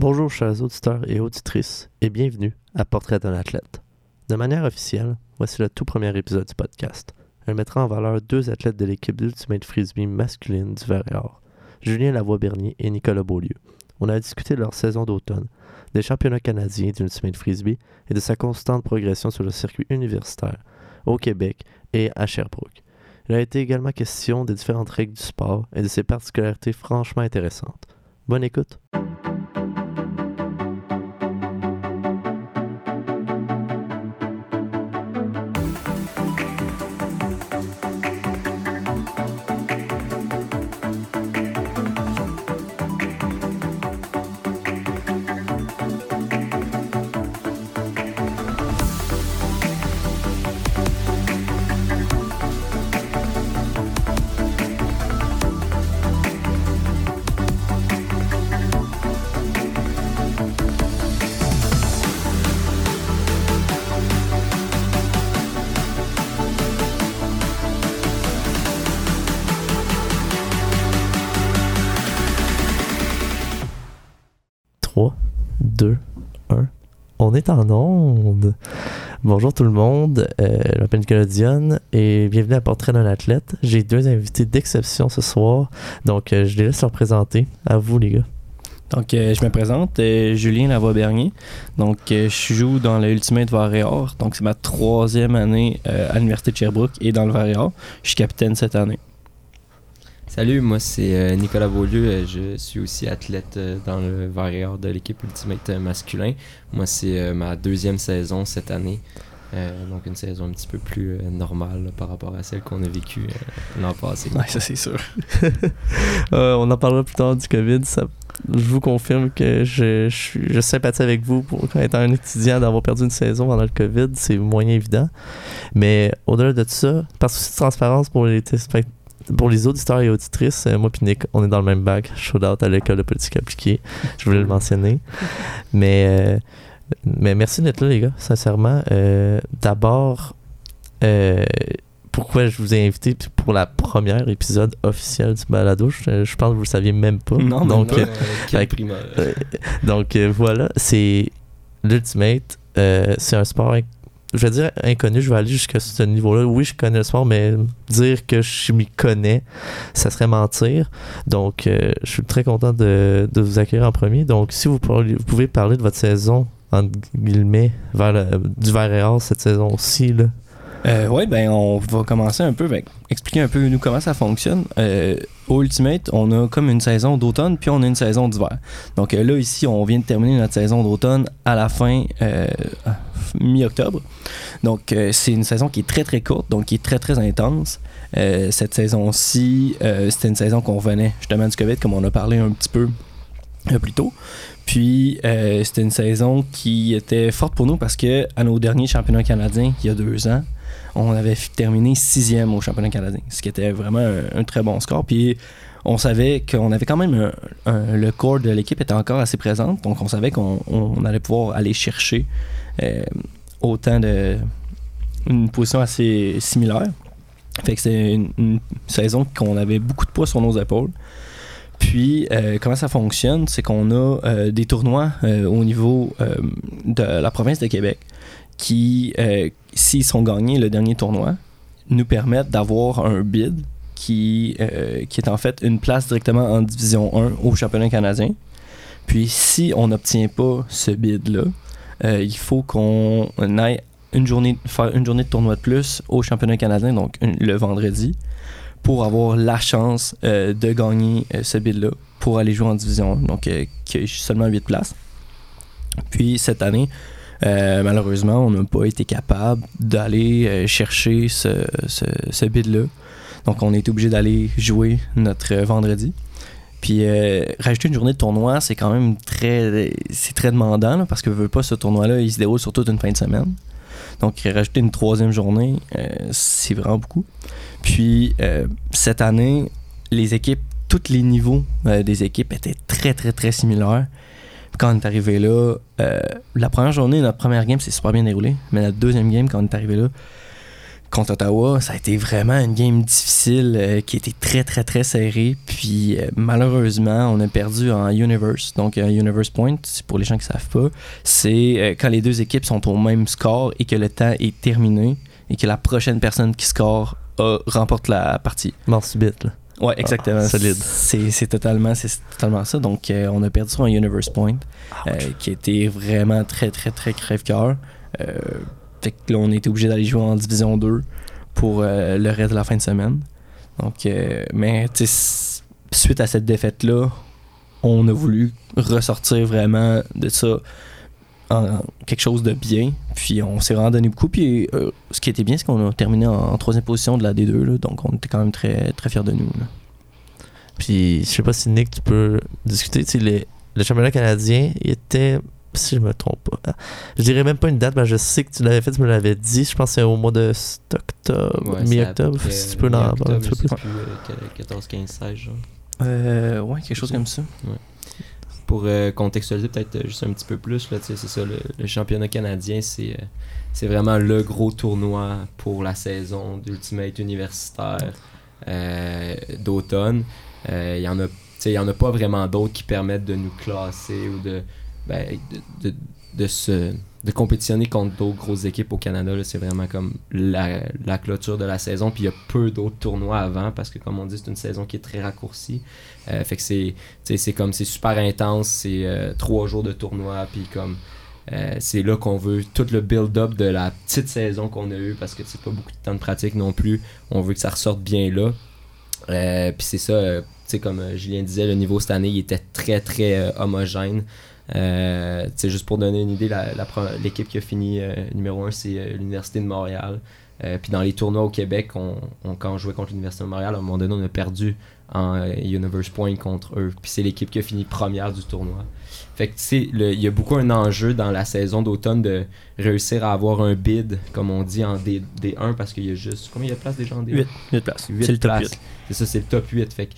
Bonjour chers auditeurs et auditrices et bienvenue à Portrait d'un athlète. De manière officielle, voici le tout premier épisode du podcast. Elle mettra en valeur deux athlètes de l'équipe d'Ultimate Frisbee masculine du Verre Julien Lavoie-Bernier et Nicolas Beaulieu. On a discuté de leur saison d'automne, des championnats canadiens d'Ultimate Frisbee et de sa constante progression sur le circuit universitaire, au Québec et à Sherbrooke. Il a été également question des différentes règles du sport et de ses particularités franchement intéressantes. Bonne écoute! En onde. Bonjour tout le monde, euh, je m'appelle et bienvenue à Portrait d'un athlète. J'ai deux invités d'exception ce soir, donc euh, je les laisse leur présenter. À vous les gars. Donc, euh, je me présente, Julien Lavoie-Bernier. Donc, je joue dans le Ultimate Varéor. Donc, c'est ma troisième année à l'Université de Sherbrooke et dans le Varéor. Je suis capitaine cette année. Salut, moi c'est Nicolas Beaulieu. Je suis aussi athlète dans le Varéor de l'équipe Ultimate masculin. Moi, c'est ma deuxième saison cette année. donc une saison un petit peu plus normale par rapport à celle qu'on a vécue l'an passé. Ça c'est sûr. on en parlera plus tard du COVID. Je vous confirme que je, je, je sympathise avec vous pour étant un étudiant d'avoir perdu une saison pendant le COVID, c'est moyen évident. Mais au-delà de ça, parce que c'est transparence pour les pour les auditeurs et auditrices, euh, moi et Nick, on est dans le même bac. Shout out à l'école de politique appliquée. Je voulais le mentionner. Mais, euh, mais merci d'être là, les gars, sincèrement. Euh, D'abord, euh, pourquoi je vous ai invité pour la première épisode officiel du balado? Je, pense que vous le saviez même pas. Non, donc, euh, euh, donc euh, voilà, c'est l'Ultimate. c'est un sport, je vais dire inconnu. Je vais aller jusqu'à ce niveau-là. Oui, je connais le sport, mais dire que je m'y connais, ça serait mentir. Donc, je suis très content de, vous accueillir en premier. Donc, si vous, pouvez parler de votre saison, entre guillemets, vers le, du cette saison-ci, là. Euh, oui, ben on va commencer un peu avec expliquer un peu nous comment ça fonctionne. Euh, au Ultimate, on a comme une saison d'automne puis on a une saison d'hiver. Donc euh, là ici, on vient de terminer notre saison d'automne à la fin euh, mi-octobre. Donc euh, c'est une saison qui est très très courte, donc qui est très très intense. Euh, cette saison-ci, c'était une saison qu'on venait justement du COVID, comme on a parlé un petit peu plus tôt. Puis c'était une saison qui était forte pour nous parce que à nos derniers championnats canadiens, il y a deux ans, on avait terminé sixième au championnat canadien, ce qui était vraiment un, très bon score. Puis on savait qu'on avait quand même le corps de l'équipe était encore assez présent, donc on savait qu'on allait pouvoir aller chercher euh, autant de une position assez similaire. Fait que c'est une, saison qu'on avait beaucoup de poids sur nos épaules. Puis, euh, comment ça fonctionne, c'est qu'on a euh, des tournois au niveau de la province de Québec qui, euh, s'ils sont gagnés le dernier tournoi, nous permettent d'avoir un bid qui, euh, qui est en fait une place directement en Division 1 au championnat canadien. Puis si on n'obtient pas ce bid-là, euh, il faut qu'on aille une journée, faire une journée de tournoi de plus au championnat canadien, donc le vendredi, pour avoir la chance de gagner ce bid-là pour aller jouer en Division 1. Donc, qui a seulement 8 places. Puis cette année, euh, malheureusement, on n'a pas été capable d'aller euh, chercher ce, ce, bid-là. Donc, on été obligé d'aller jouer notre vendredi. Puis euh, rajouter une journée de tournoi, c'est quand même très, c'est très demandant parce que veut pas ce tournoi-là, il se déroule sur toute une fin de semaine. Donc rajouter une troisième journée, c'est vraiment beaucoup. Puis cette année, les équipes, tous les niveaux des équipes étaient très très très similaires quand on est arrivé là, euh, la première journée, notre première game s'est super bien déroulée. Mais la deuxième game, quand on est arrivé là, contre Ottawa, ça a été vraiment une game difficile euh, qui était très très très serrée. Puis euh, malheureusement, on a perdu en Universe. Donc un Universe Point, c'est pour les gens qui savent pas, c'est euh, quand les deux équipes sont au même score et que le temps est terminé et que la prochaine personne qui score a- remporte la partie. Mort subite, là. Ouais, exactement. Ah, solide. C'est totalement, ça. Donc, euh, on a perdu sur un Universe Point euh, qui était vraiment très, très, très crève-cœur. Fait que là, on était obligé d'aller jouer en Division 2 pour euh, le reste de la fin de semaine. Donc, euh, mais suite à cette défaite-là, on a voulu ressortir vraiment de ça en quelque chose de bien. Puis on s'est vraiment donné beaucoup. Puis euh, ce qui était bien, c'est qu'on a terminé en, troisième position de la D2. là. donc on était quand même très, très fiers de nous. Puis, je sais pas si Nick, tu peux discuter. Tu sais, le championnat canadien, il était. Si je me trompe pas. Je dirais même pas une date, mais je sais que tu l'avais fait, tu me l'avais dit. Je pense que c'est au mois de octobre, Ouais, mi-octobre. Si tu peux en parler un petit peu plus. mi-octobre, je sais plus, euh, 14, 15, 16, genre. Euh, ouais, quelque chose comme ça. Pour euh, contextualiser peut-être euh, juste un petit peu plus, là, tu sais, c'est ça, le, le championnat canadien, c'est euh, c'est vraiment le gros tournoi pour la saison d'Ultimate universitaire euh, d'automne. Euh, Il y en a, tu sais, il y en a pas vraiment d'autres qui permettent de nous classer ou de, ben, de, de, de se de compétitionner contre d'autres grosses équipes au Canada. C'est vraiment comme la, la clôture de la saison. Puis il y a peu d'autres tournois avant parce que, comme on dit, c'est une saison qui est très raccourcie. Euh, fait que c'est comme c'est super intense, c'est euh, trois jours de tournoi, puis comme euh, c'est là qu'on veut tout le build-up de la petite saison qu'on a eue parce que c'est pas beaucoup de temps de pratique non plus. On veut que ça ressorte bien là. Puis c'est ça, comme Julien disait, le niveau cette année il était très très homogène. Euh, juste pour donner une idée, l'équipe qui a fini euh, numéro 1, c'est euh, l'Université de Montréal. Euh, puis dans les tournois au Québec, on, on- quand on jouait contre l'Université de Montréal, à un moment donné, on a perdu en Universe Point contre eux. Puis c'est l'équipe qui a fini première du tournoi. Fait que tu sais, il y a beaucoup un enjeu dans la saison d'automne de réussir à avoir un bid, comme on dit, en D, D1, parce qu'il y a juste. Combien il y a de place déjà en D1 8, 8 places. Huit C'est le top places. 8. C'est ça, c'est le top 8. Fait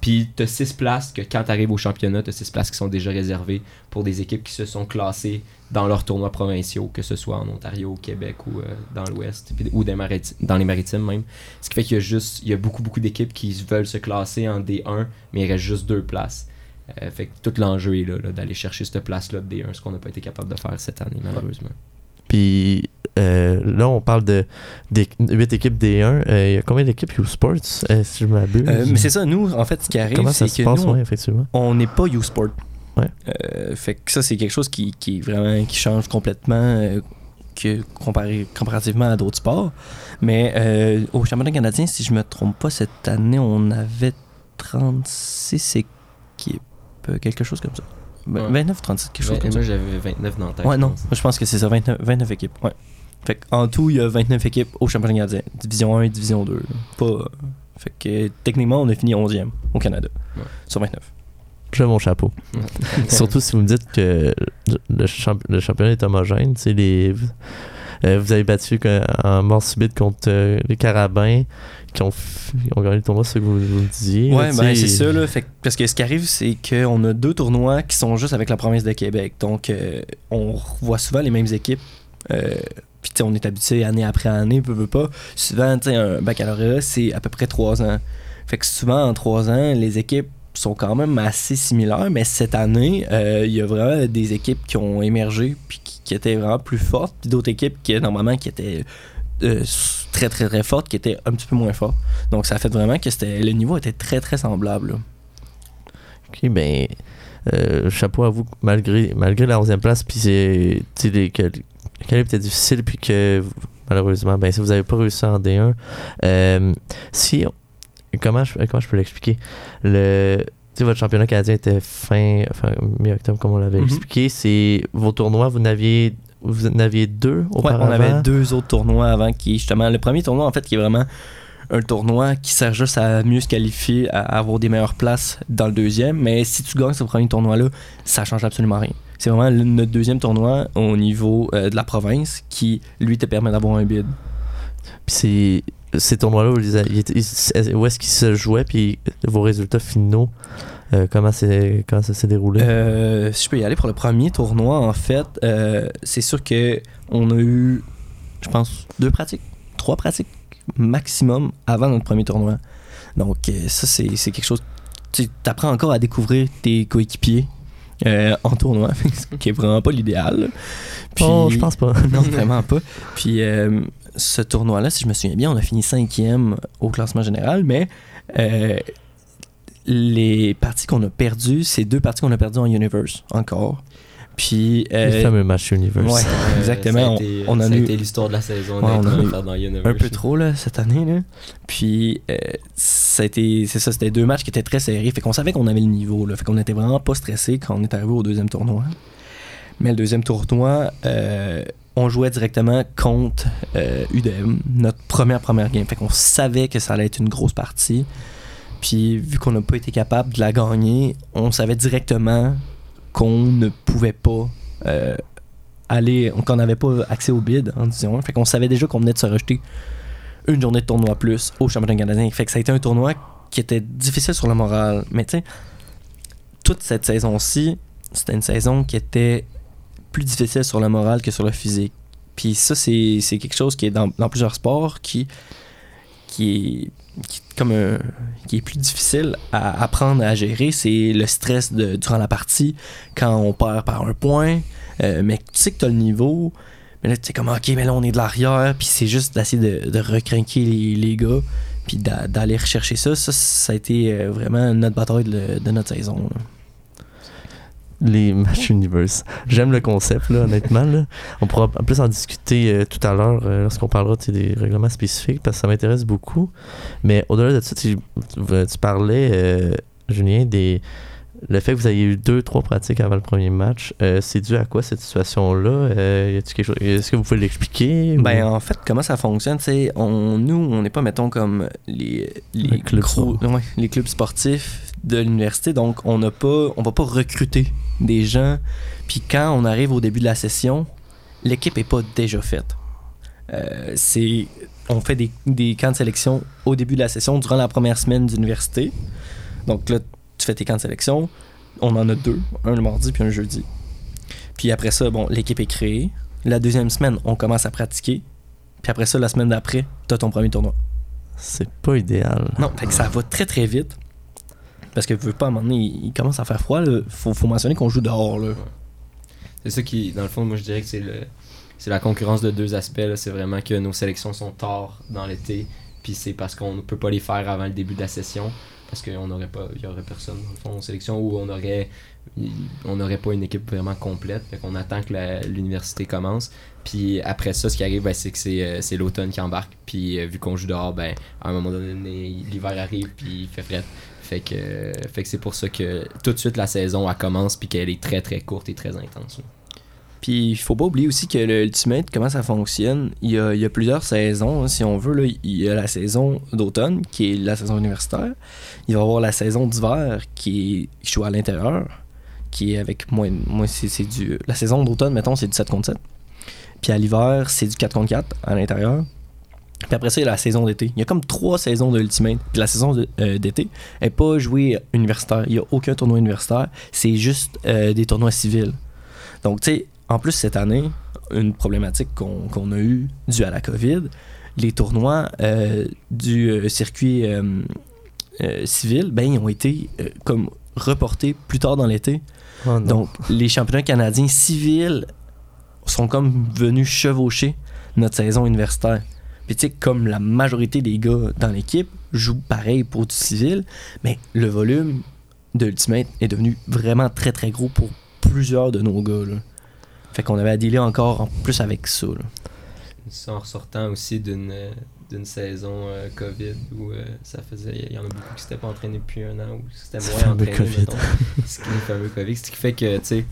puis t'as 6 places que quand t'arrives au championnat, t'as 6 places qui sont déjà réservées pour des équipes qui se sont classées dans leurs tournois provinciaux, que ce soit en Ontario, au Québec ou euh, dans l'Ouest, ou dans les maritimes même. Ce qui fait qu'il y a juste, il y a beaucoup beaucoup d'équipes qui veulent se classer en D1, mais il reste juste deux places. Euh, fait que tout l'enjeu est là, là, d'aller chercher cette place-là de D1, ce qu'on n'a pas été capable de faire cette année, malheureusement. Puis euh, là, on parle de des 8 équipes D1. Euh, Il y a combien d'équipes U-Sports, euh, si je m'abuse? Euh, mais c'est ça, nous, en fait, ce qui arrive, c'est que passe, nous, ouais, effectivement on n'est pas U-Sport. Ouais. Euh, fait que ça, c'est quelque chose qui, qui vraiment qui change complètement euh, que, comparé, comparativement à d'autres sports. Mais euh, au championnat canadien, si je me trompe pas, cette année, on avait 36 équipes, euh, quelque chose comme ça. Ben, Ouais. 29, 36, quelque chose Ouais, comme moi ça. j'avais 29 dans la tête. Ouais, non, je pense que c'est ça, 29, 29 équipes. Ouais. Fait en tout, il y a 29 équipes au championnat canadien. Division 1 et Division 2. là. Pas, fait que techniquement, on a fini 11e au Canada. Ouais. Sur 29. J'ai mon chapeau. Surtout si vous me dites que le, champ- le championnat est homogène. Les, euh, vous avez battu en mort subite contre euh, les Carabins qui ont, qui ont gagné le tournoi, c'est ce que vous, vous me disiez. Ouais, là, ben c'est ça, là. Fait parce que ce qui arrive, c'est qu'on a deux tournois qui sont juste avec la province de Québec. Donc, euh, on voit souvent les mêmes équipes. On est habitué année après année, peu, peu pas. Souvent, un baccalauréat, c'est à peu près trois ans. Fait que souvent, en trois ans, les équipes sont quand même assez similaires. Mais cette année, euh, il y a vraiment des équipes qui ont émergé puis qui, étaient vraiment plus fortes. Puis d'autres équipes qui, normalement, qui étaient euh, très, très, très fortes, qui étaient un petit peu moins fortes. Donc, ça a fait vraiment que le niveau était très, très semblable. Ok, ben, euh, chapeau à vous, malgré, malgré la 11e place, puis c'est, calibre était difficile, puis que malheureusement, ben, si vous n'avez pas réussi en D1, euh, si, comment je, comment je peux l'expliquer? Le, tu sais, votre championnat canadien était fin, fin mi-octobre, comme on l'avait Mhm. expliqué, c'est vos tournois, vous n'aviez, vous en aviez deux Ouais, auparavant? on avait deux autres tournois avant qui, justement, le premier tournoi, en fait, qui est vraiment un tournoi qui sert juste à mieux se qualifier, à avoir des meilleures places dans le deuxième. Mais si tu gagnes ce premier tournoi-là, ça change absolument rien. C'est vraiment le- notre deuxième tournoi au niveau euh, de la province qui, lui, te permet d'avoir un bid. Puis c'est ces tournois-là, ils- où est-ce qu'ils se jouaient, puis vos résultats finaux, euh, comment, c'est, comment ça s'est déroulé? Euh, si je peux y aller pour le premier tournoi, en fait, euh, c'est sûr que on a eu, je pense, deux pratiques. trois pratiques maximum avant notre premier tournoi. Donc, euh, ça, c'est c'est quelque chose. Tu apprends encore à découvrir tes coéquipiers euh, en tournoi, ce qui est vraiment pas l'idéal. Puis, Oh, je pense pas. non, vraiment pas. Puis euh, ce tournoi-là, si je me souviens bien, on a fini cinquième au classement général, mais euh, les parties qu'on a perdues, c'est deux parties qu'on a perdues en Universe encore. Puis Le euh, fameux match Universe. ouais, Euh, exactement. Ça a On- été, on, en ça a eu été l'histoire de la saison. Ouais, on honnêtement, en a eu faire dans Universe. un peu trop là, cette année. Là. Puis euh, ça a été- c'est ça, c'était deux matchs qui étaient très serrés. Fait qu'on savait qu'on avait le niveau. Là. Fait qu'on était vraiment pas stressé quand on est arrivé au deuxième tournoi. Mais le deuxième tournoi, euh, on jouait directement contre euh, UDM, notre première première game. Fait qu'on savait que ça allait être une grosse partie. Puis vu qu'on n'a pas été capable de la gagner, on savait directement qu'on ne pouvait pas euh, aller, qu'on n'avait pas accès au bid en disant. Fait qu'on savait déjà qu'on venait de se rejeter une journée de tournoi plus au championnat canadien. Fait que ça a été un tournoi qui était difficile sur le moral. Mais tu toute cette saison-ci, c'était une saison qui était plus difficile sur le moral que sur le physique. Puis ça, c'est quelque chose qui est dans, plusieurs sports qui, qui, est comme un- qui est plus difficile à apprendre à gérer. C'est le stress de, durant la partie, quand on perd par un point. Euh, mais tu sais que tu as le niveau. Mais là, tu sais comme, ok, mais là, on est de l'arrière. Puis c'est juste d'essayer de, de recrinquer les, gars. Puis d'a- d'aller rechercher ça. Ça, ça a été euh, vraiment notre bataille de, notre saison. Les matchs Universe. J'aime le concept, là, honnêtement. Là. On pourra en plus en discuter euh, tout à l'heure euh, lorsqu'on parlera des règlements spécifiques parce que ça m'intéresse beaucoup. Mais au-delà de ça, tu, tu parlais, euh, Julien, des. Le fait que vous ayez eu deux, trois pratiques avant le premier match, euh, c'est dû à quoi cette situation-là? Euh, Est-ce que vous pouvez l'expliquer? ou- Ben, en fait, comment ça fonctionne, on, nous, on n'est pas, mettons, comme les, les, gros- ouais, les clubs sportifs de l'université. Donc, on n'a pas, on va pas recruter des gens. Puis quand on arrive au début de la session, l'équipe est pas déjà faite. Euh, c'est, on fait des, des camps de sélection au début de la session, durant la première semaine d'université. Donc là, tu fais tes camps de sélection. On en a deux, un le mardi puis un le jeudi. Puis après ça, bon, l'équipe est créée. La deuxième semaine, on commence à pratiquer. Puis après ça, la semaine d'après, t'as ton premier tournoi. C'est pas idéal. Non, fait que ça va très très vite. Parce que veux pas, à un moment donné, il, commence à faire froid. Là. Faut, faut mentionner qu'on joue dehors. Là. C'est ça qui, dans le fond, moi je dirais que c'est le c'est la concurrence de deux aspects. C'est vraiment que nos sélections sont tard dans l'été, puis c'est parce qu'on ne peut pas les faire avant le début de la session, parce qu'on n'aurait pas, aurait personne dans le fond en sélection ou on aurait, on n'aurait pas une équipe vraiment complète. Fait qu'on attend que l'université commence. Puis après ça, ce qui arrive, ben, c'est que c'est, euh, c'est l'automne qui embarque. Puis euh, vu qu'on joue dehors, ben à un moment donné, l'hiver arrive, puis il fait frais. Fait que, fait que c'est pour ça que tout de suite la saison elle commence puis qu'elle est très très courte et très intense. Puis il faut pas oublier aussi que le Ultimate, comment ça fonctionne, il y a, plusieurs saisons, hein, si on veut. Là, il y a la saison d'automne, qui est la saison universitaire. Il va y avoir la saison d'hiver, qui est joue à l'intérieur, qui est avec moins c'est, c'est du. La saison d'automne, mettons, c'est du 7 contre 7. Puis à l'hiver, c'est du 4 contre 4 à l'intérieur. Puis après ça, il y a la saison d'été. Il y a comme trois saisons de Ultimate. Puis la saison euh, d'été n'est pas jouée universitaire. Il n'y a aucun tournoi universitaire. C'est juste euh, des tournois civils. Donc, tu sais, en plus, cette année, une problématique qu'on a eue due à la COVID, les tournois euh, du circuit euh, civil, ben, ils ont été comme reportés plus tard dans l'été. Oh. Donc, les championnats canadiens civils sont comme venus chevaucher notre saison universitaire. Puis, tu sais, comme la majorité des gars dans l'équipe jouent pareil pour du civil, mais le volume de Ultimate est devenu vraiment très très gros pour plusieurs de nos gars. Là. Fait qu'on avait à dealer encore en plus avec ça. là. Ça en ressortant aussi d'une d'une saison euh, COVID où euh, ça faisait. Il y en a beaucoup qui s'étaient pas entraînés depuis un an ou qui s'étaient Ce moins entraînés. Ce qui est le fameux COVID. Ce qui fait que, tu sais,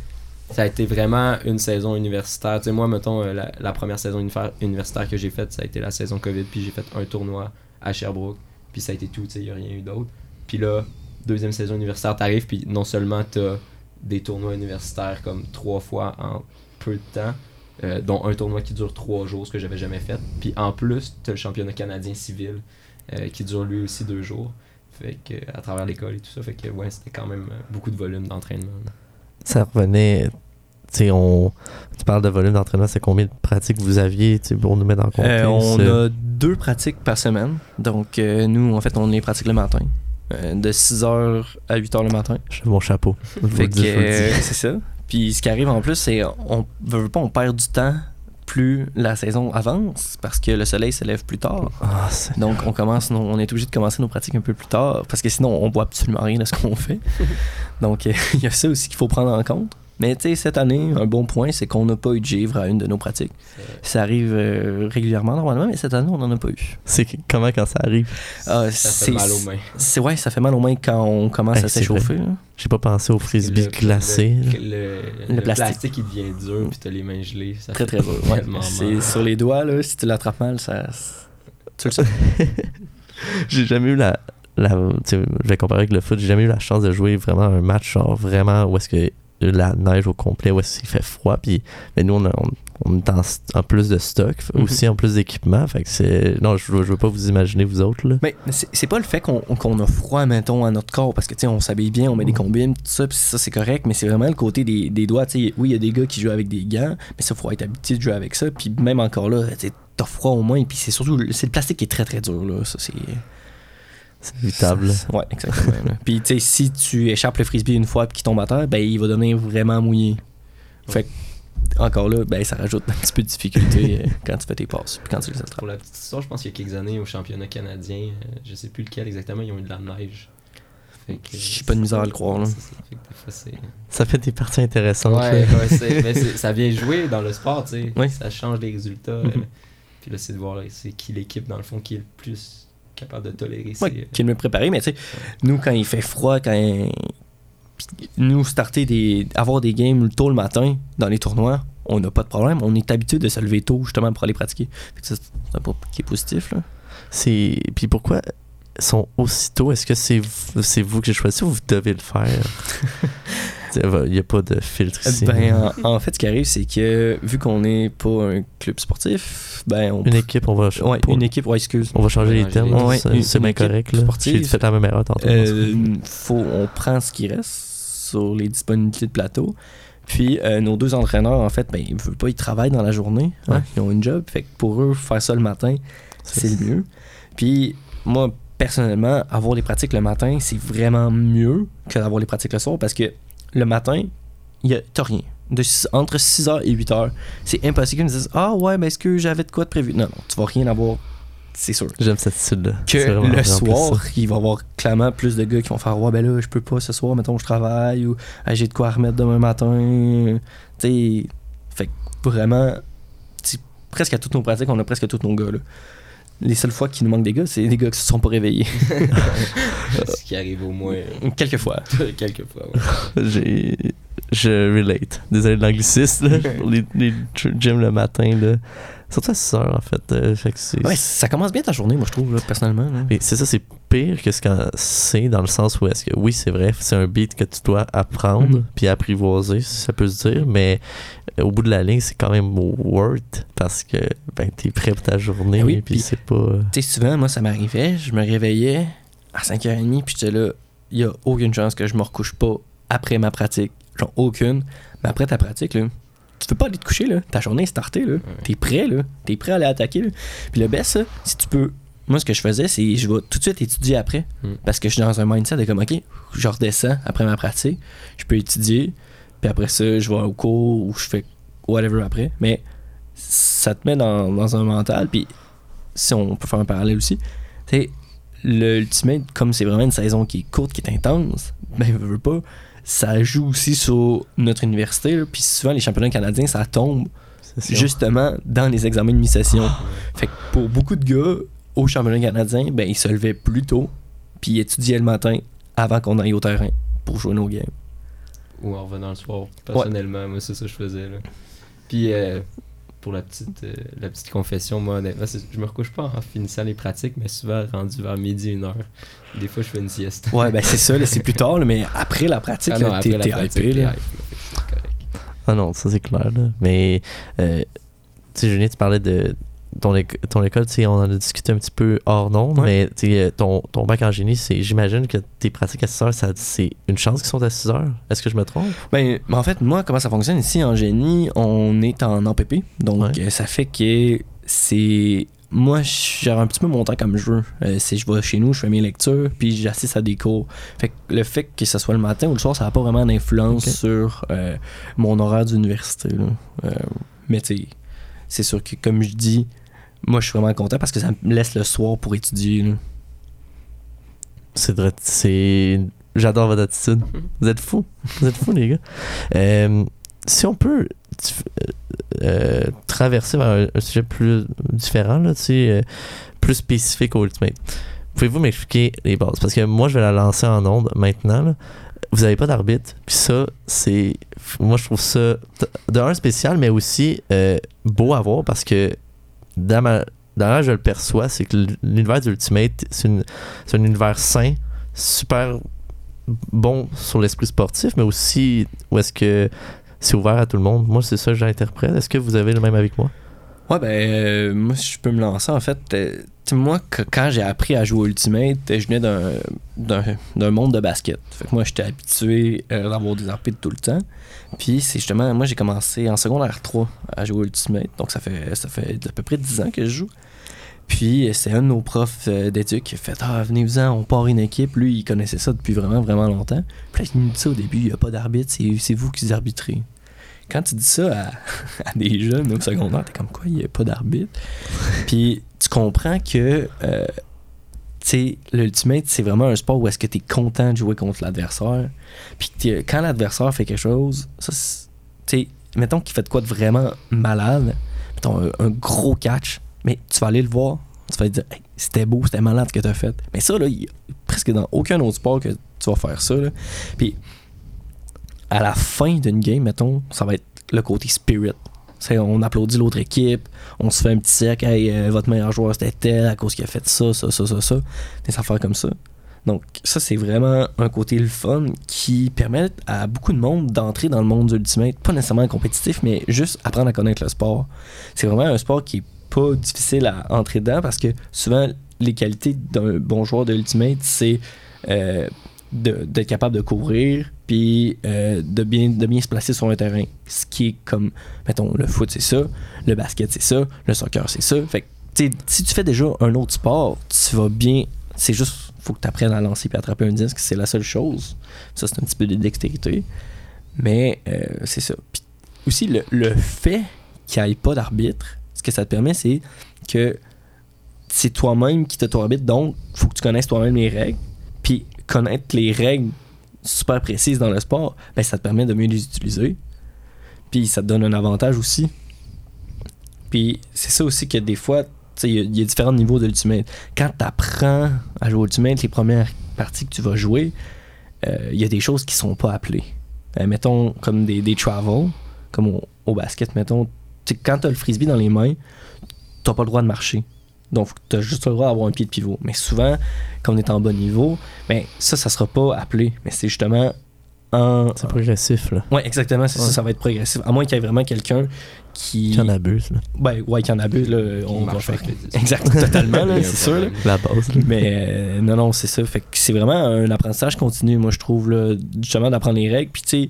ça a été vraiment une saison universitaire. Moi, mettons, euh, la, première saison univer- universitaire que j'ai faite, ça a été la saison COVID, puis j'ai fait un tournoi à Sherbrooke, puis ça a été tout, il n'y a rien eu d'autre. Puis là, deuxième saison universitaire, t'arrives, puis non seulement t'as des tournois universitaires comme trois fois en peu de temps, euh, dont un tournoi qui dure trois jours, ce que j'avais jamais fait. Puis en plus, t'as le championnat canadien civil euh, qui dure lui aussi deux jours. Fait que à travers l'école et tout ça, fait que ouais, c'était quand même beaucoup de volume d'entraînement. ça revenait. Tu on. parles de volume d'entraînement, c'est combien de pratiques vous aviez pour nous mettre en contexte? Euh, on euh, a deux pratiques par semaine. Donc, euh, nous, en fait, on les pratique le matin. Euh, de 6h à 8h le matin. j'ai mon chapeau. Fait que, euh, c'est ça. Puis ce qui arrive en plus, c'est on veut pas, on perd du temps plus la saison avance parce que le soleil se lève plus tard. Ah, Donc on commence, on est obligé de commencer nos pratiques un peu plus tard parce que sinon on voit absolument rien de ce qu'on fait. Donc il y a ça aussi qu'il faut prendre en compte. Mais tu sais, cette année, un bon point, c'est qu'on n'a pas eu de givre à une de nos pratiques. Ça arrive euh, régulièrement normalement, mais cette année, on n'en a pas eu. c'est comment quand ça arrive? Ah, Ça fait mal aux mains. c'est- ouais, ça fait mal aux mains quand on commence Hey, à s'échauffer. J'ai pas pensé au frisbee Le- glacé. Le, là. le- Le le plastique. plastique. il devient dur, puis t'as les mains gelées. Ça Très très dur. ouais. C'est sur les doigts, là, si tu l'attrapes mal, ça. Tu le sais. J'ai jamais eu la. la je vais comparer avec le foot, j'ai jamais eu la chance de jouer vraiment un match, genre vraiment où est-ce que la neige au complet, où est-ce qu'il fait froid. Puis, mais nous, on, a- on, on est en, en plus de stock, Mhm. aussi en plus d'équipement. Fait que c'est. Non, je, veux- je veux pas vous imaginer, vous autres, là. Mais c'est pas le fait qu'on a froid, mettons, à notre corps, parce que, tu sais, on s'habille bien, on met des combines, tout ça, puis ça, c'est correct, mais c'est vraiment le côté des, des doigts. Tu sais, oui, il y a des gars qui jouent avec des gants, mais ça, faut être habitué de jouer avec ça. Puis même encore là, tu t'as froid au moins, puis c'est surtout, c'est le plastique qui est très très dur, là. Ça, c'est. C'est évitable. Ouais, exactement. Puis, tu sais, si tu échappes le frisbee une fois puis qu'il tombe à terre, ben, il va devenir vraiment mouillé. Fait que, encore là, ben, ça rajoute un petit peu de difficulté euh, quand tu fais tes passes puis quand tu les attrapes. Pour la petite histoire, je pense qu'il y a quelques années au championnat canadien, euh, je sais plus lequel exactement, ils ont eu de la neige. J'ai pas de misère à le croire, là. c'est ça. Fait des fois, c'est- Ça fait des parties intéressantes. Ouais, ouais, mais ça vient jouer dans le sport, tu sais. Oui. Ça change les résultats. euh, Mhm. puis là, c'est de voir c'est qui l'équipe, dans le fond, qui est le plus capable de tolérer. Ouais, ces- qui est le mieux préparé, mais tu sais, nous, quand il fait froid, quand. Nous, starter des. avoir des games tôt le matin dans les tournois, on n'a pas de problème. On est habitué de se lever tôt, justement, pour aller pratiquer. C'est un point qui est positif, là. C'est. Puis pourquoi sont aussitôt Est-ce que c'est vous, c'est vous que j'ai choisi ou vous devez le faire? Il n'y a pas de filtre ici. Ben, en, en fait, ce qui arrive, c'est que vu qu'on n'est pas un club sportif, ben, on. une équipe, on va. Ouais, pour- une équipe, ouais, excuse. On va changer les termes. ouais, c'est bien correct. J'ai fait la même erreur tantôt. Euh, faut, on prend ce qui reste sur les disponibilités de plateau. Puis euh, nos deux entraîneurs, en fait, ben, ils veulent pas, ils travaillent dans la journée. hein, Ouais. Ils ont une job. Fait que pour eux, faire ça le matin, c'est le mieux. Puis moi, personnellement, avoir les pratiques le matin, c'est vraiment mieux que d'avoir les pratiques le soir parce que le matin, y a- t'as rien. De entre 6h et 8h, c'est impossible qu'ils me disent Ah ouais, mais est-ce que j'avais de quoi de prévu? Non, non, tu vas rien avoir, c'est sûr. J'aime cette attitude-là. Que le soir, il va y avoir clairement plus de gars qui vont faire Ouais, ben là, je peux pas ce soir, mettons, je travaille ou Ah, j'ai de quoi remettre demain matin. Tu sais, fait que vraiment, presque à toutes nos pratiques, on a presque tous nos gars. Là. Les seules fois qu'il nous manque des gars, c'est des gars qui se sont pas réveillés. Ce qui arrive au moins Quelquefois. quelques fois. ouais. J'ai. Je relate. Désolé de l'anglicisme, les, les gyms le matin, là. Surtout à 6 heures, en fait. euh, fait que c'est. Ouais, ça commence bien ta journée, moi, je trouve, là, personnellement. là. C'est ça, c'est pire que ce qu'on sait dans le sens où est-ce que oui, c'est vrai, c'est un beat que tu dois apprendre Mhm. puis apprivoiser, si ça peut se dire, mais au bout de la ligne, c'est quand même worth parce que ben t'es prêt pour ta journée Ah oui, puis c'est pas euh, Tu sais, souvent, moi, ça m'arrivait, je me réveillais à 5h30, puis j'étais là, il y a aucune chance que je me recouche pas après ma pratique. Genre, aucune. Mais après ta pratique, là, tu peux pas aller te coucher, là. Ta journée est startée, là. T'es prêt, là. T'es prêt à aller attaquer, là. Puis le best, si tu peux. Moi, ce que je faisais, c'est je vais tout de suite étudier après. Mm. Parce que je suis dans un mindset de comme, OK, je redescends après ma pratique, je peux étudier, puis après ça, je vais au cours ou je fais whatever après. Mais ça te met dans, dans un mental, puis si on peut faire un parallèle aussi, tu sais, le Ultimate, comme c'est vraiment une saison qui est courte, qui est intense, ben, veux, veux pas, ça joue aussi sur notre université, là, puis souvent les championnats canadiens, ça tombe justement dans les examens de mi-session. Fait que pour beaucoup de gars, au championnat canadien, ben, ils se levaient plus tôt, puis ils étudiaient le matin avant qu'on aille au terrain pour jouer nos games. Ou en revenant le soir. Personnellement, moi, c'est ça que je faisais. Là. Puis, euh, pour la petite, euh, la petite confession, moi, honnêtement, je me recouche pas en finissant les pratiques, mais souvent rendu vers midi, une heure. Des fois, je fais une sieste. Ouais, ben c'est ça, c'est plus tard, là, mais après la pratique, Ah t'es hypé. Là. Ah non, ça c'est clair là. Mais euh, tu sais, Julien, tu parlais de ton, ton école, on en a discuté un petit peu hors Ouais. mais ton, ton bac en génie, c'est, j'imagine que tes pratiques à 6 heures, c'est une chance qu'ils sont à 6 heures. Est-ce que je me trompe? Ben, mais en fait, moi, comment ça fonctionne ici en génie, on est en APP. Donc, Ouais. euh, ça fait que c'est. Moi, je gère un petit peu mon temps comme je veux. Euh, je vais chez nous, je fais mes lectures, puis j'assiste à des cours. Fait que le fait que ce soit le matin ou le soir, ça n'a pas vraiment d'influence sur euh, mon horaire d'université. là. Euh, mais tu c'est sûr que, comme je dis, moi, je suis vraiment content parce que ça me laisse le soir pour étudier. là. C'est vrai, c'est. J'adore votre attitude. Vous êtes fous. Vous êtes fous, les gars. Euh, si on peut euh, euh, traverser vers un, un sujet plus différent, là, tu sais, euh, plus spécifique au Ultimate, pouvez-vous m'expliquer les bases? Parce que moi, je vais la lancer en onde maintenant. là. Vous n'avez pas d'arbitre. Puis ça, c'est. Moi, je trouve ça, de un, spécial, mais aussi euh, beau à voir parce que dans ma. Dans la je le perçois, c'est que l'univers d'Ultimate, c'est un univers sain, super bon sur l'esprit sportif, mais aussi où est-ce que c'est ouvert à tout le monde. Moi, c'est ça que j'interprète. Est-ce que vous avez le même avec moi? Ouais, ben, euh, moi, si je peux me lancer, en fait, euh, moi, quand j'ai appris à jouer Ultimate, je venais d'un- monde de basket. Fait que moi, j'étais habitué euh, d'avoir des arbitres tout le temps. Puis, c'est justement, moi, j'ai commencé en secondaire 3 à jouer Ultimate. Donc, ça fait, ça fait à peu près 10 ans que je joue. Puis, c'est un de nos profs euh, d'éduc qui a fait Ah, venez-vous-en, on part une équipe. Lui, il connaissait ça depuis vraiment, vraiment longtemps. Puis là, il nous dit ça au début il n'y a pas d'arbitre, c'est vous qui arbitrez. Quand tu dis ça à, à des jeunes au secondaire, t'es comme quoi, il n'y a pas d'arbitre. Puis comprends que euh, l'ultimate, c'est vraiment un sport où est-ce que tu es content de jouer contre l'adversaire. Puis quand l'adversaire fait quelque chose, ça, mettons qu'il fait de quoi de vraiment malade, mettons un, gros catch, mais tu vas aller le voir, tu vas te dire, Hey, c'était beau, c'était malade ce que tu as fait. Mais ça, là, il y a presque dans aucun autre sport que tu vas faire ça. Puis à la fin d'une game, mettons, ça va être le côté spirit. On applaudit l'autre équipe, on se fait un petit cercle, hey, euh, votre meilleur joueur c'était tel à cause qu'il a fait ça, ça, ça, ça, ça. Des affaires comme ça. Donc, ça, c'est vraiment un côté le fun qui permet à beaucoup de monde d'entrer dans le monde du Ultimate. Pas nécessairement compétitif, mais juste apprendre à connaître le sport. C'est vraiment un sport qui est pas difficile à entrer dedans parce que souvent, les qualités d'un bon joueur de Ultimate, c'est euh, d'être capable de courir euh, de, bien, de bien se placer sur un terrain. Ce qui est comme, mettons, le foot, c'est ça, le basket, c'est ça, le soccer, c'est ça. Fait que, si tu fais déjà un autre sport, tu vas bien. C'est juste, faut que tu apprennes à lancer puis attraper un disque, c'est la seule chose. Ça, c'est un petit peu de dextérité. Mais euh, c'est ça. Puis aussi, le, le fait qu'il n'y ait pas d'arbitre, ce que ça te permet, c'est que c'est toi-même qui t'auto-arbitre, donc faut que tu connaisses toi-même les règles. Puis connaître les règles super précises dans le sport, ben, ça te permet de mieux les utiliser. Puis ça te donne un avantage aussi. Puis c'est ça aussi que des fois, il y, a- différents niveaux d'Ultimate. Quand tu apprends à jouer Ultimate, les premières parties que tu vas jouer, euh, il y a des choses qui sont pas appelées. Euh, mettons, comme des, des comme au, au basket, mettons, quand tu as le frisbee dans les mains, tu pas le droit de marcher. Donc, tu as juste le droit d'avoir un pied de pivot. Mais souvent, quand on est en bas niveau, ben, ça, ça sera pas appelé. Mais c'est justement en. C'est progressif, là. Ouais, exactement, c'est Ouais. ça, ça va être progressif. À moins qu'il y ait vraiment quelqu'un qui. Qui en abuse, là. Ben, ouais, qui en abuse, là, on va faire. Exact, totalement, là, un c'est sûr. là. La base, là. Mais euh, non, non, c'est ça. Fait que c'est vraiment un apprentissage continu, moi, je trouve, là, justement, d'apprendre les règles. Puis, tu sais,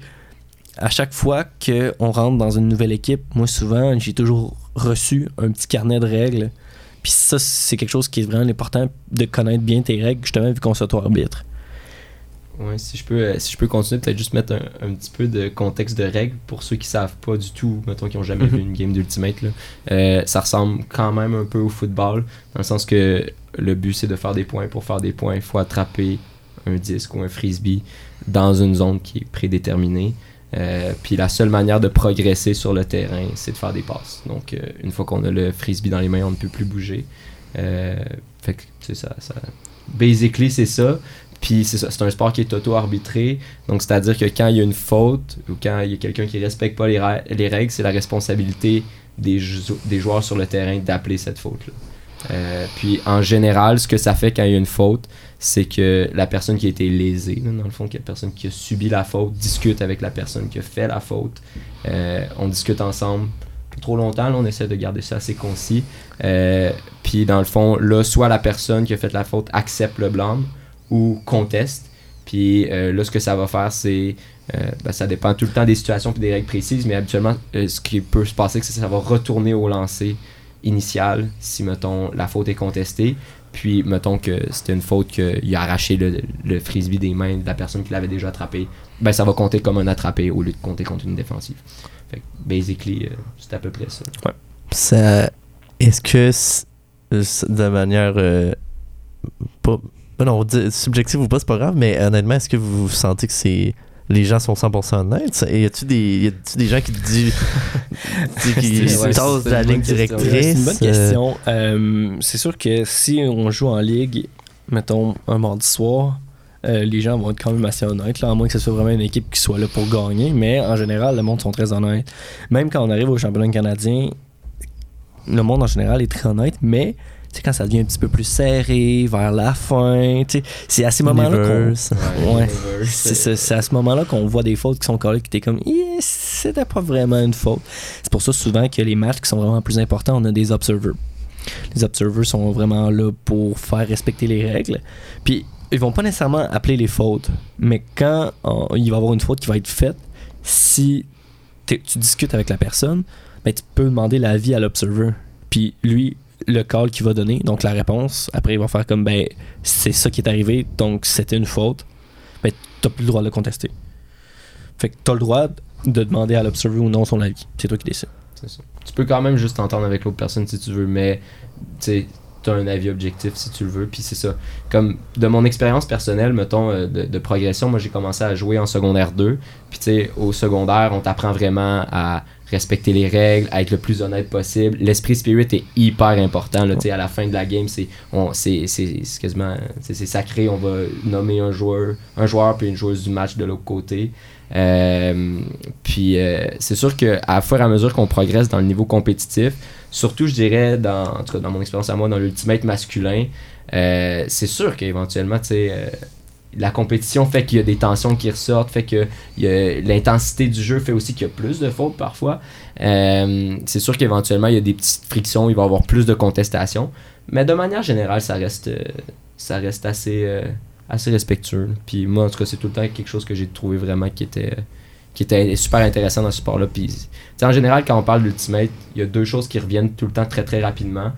à chaque fois qu'on rentre dans une nouvelle équipe, moi, souvent, j'ai toujours reçu un petit carnet de règles. Puis ça, c'est quelque chose qui est vraiment important de connaître bien tes règles, justement, vu qu'on s'auto-arbitre. Ouais, si je peux, euh, si je peux continuer, peut-être juste mettre un, un petit peu de contexte de règles pour ceux qui savent pas du tout, mettons qui ont jamais vu Mhm. une game d'Ultimate. Euh, ça ressemble quand même un peu au football, dans le sens que le but c'est de faire des points. Pour faire des points, il faut attraper un disque ou un frisbee dans une zone qui est prédéterminée. Euh, puis la seule manière de progresser sur le terrain, c'est de faire des passes. Donc euh, une fois qu'on a le frisbee dans les mains, on ne peut plus bouger. Euh, fait que c'est ça, ça. Basically, c'est ça. Puis c'est ça, c'est un sport qui est auto-arbitré. Donc c'est-à-dire que quand il y a une faute ou quand il y a quelqu'un qui respecte pas les, règles, c'est la responsabilité des, des joueurs sur le terrain d'appeler cette faute-là. Puis en général, ce que ça fait quand il y a une faute, c'est que la personne qui a été lésée, dans le fond, que la personne qui a subi la faute discute avec la personne qui a fait la faute. Euh, on discute ensemble. trop longtemps. On essaie de garder ça assez concis. Euh, puis dans le fond, là, soit la personne qui a fait la faute accepte le blâme ou conteste. Puis euh, là, ce que ça va faire, c'est. ben, ça dépend tout le temps des situations et des règles précises, mais habituellement, ce qui peut se passer, c'est que ça va retourner au lancer initial si, mettons, la faute est contestée. Puis, mettons que c'était une faute qu'il a arraché le, le frisbee des mains de la personne qui l'avait déjà attrapé. Ben, ça va compter comme un attrapé au lieu de compter contre une défensive. Fait que, basically, euh, c'est à peu près ça. Ça, est-ce que de manière euh, pas, ben non, subjective ou pas, c'est pas grave, mais honnêtement, est-ce que vous sentez que c'est les gens sont 100% honnêtes? Et y a-tu des, y a-tu des gens qui te disent, ouais, tassent la ligne directrice? C'est une bonne euh, question. Euh, c'est sûr que si on joue en ligue, mettons un mardi soir, euh, les gens vont être quand même assez honnêtes, là, à moins que ce soit vraiment une équipe qui soit là pour gagner. Mais en général, le monde sont très honnêtes. Même quand on arrive au championnat canadien, le monde en général est très honnête, mais sais, quand ça devient un petit peu plus serré, vers la fin, tu sais, c'est à ces moments-là qu'on. Ouais. Universe, C'est c'est- c'est à ce moment-là qu'on voit des fautes qui sont correctes, qui t'es comme, Yeah, c'était pas vraiment une faute. C'est pour ça souvent que les matchs qui sont vraiment plus importants, on a des observers. Les observers sont vraiment là pour faire respecter les règles. Puis ils vont pas nécessairement appeler les fautes, mais quand euh, il va y avoir une faute qui va être faite, si tu discutes avec la personne, ben, tu peux demander l'avis à l'observer. Puis lui, le call qu'il va donner, donc la réponse, après il va faire comme ben c'est ça qui est arrivé, donc c'était une faute. Ben t'as plus le droit de le contester. Fait que t'as le droit de demander à l'observer ou non son avis. C'est toi qui décides. C'est ça. Tu peux quand même juste t'entendre avec l'autre personne si tu veux, mais tu as un avis objectif si tu le veux. Puis c'est ça. Comme de mon expérience personnelle, mettons, euh, de, de progression, moi j'ai commencé à jouer en secondaire 2. Puis tu sais, au secondaire, on t'apprend vraiment à respecter les règles, être le plus honnête possible. L'esprit spirit est hyper important. Là, à la fin de la game, c'est quasiment c'est sacré. On va nommer un joueur, un joueur puis une joueuse du match de l'autre côté. Euh, puis euh, c'est sûr que à fur et à mesure qu'on progresse dans le niveau compétitif, surtout je dirais dans, dans mon expérience à moi dans l'ultimate masculin, euh, c'est sûr qu'éventuellement tu sais la compétition fait qu'il y a des tensions qui ressortent, fait que l'intensité du jeu fait aussi qu'il y a plus de fautes parfois. Euh, c'est sûr qu'éventuellement il y a des petites frictions, il va y avoir plus de contestations, mais de manière générale ça reste euh, euh, assez respectueux. Puis moi, en tout cas, c'est tout le temps quelque chose que j'ai trouvé vraiment qui était, qui était super intéressant dans ce sport-là. Puis, en général, quand on parle d'Ultimate, il y a deux choses qui reviennent tout le temps très très rapidement.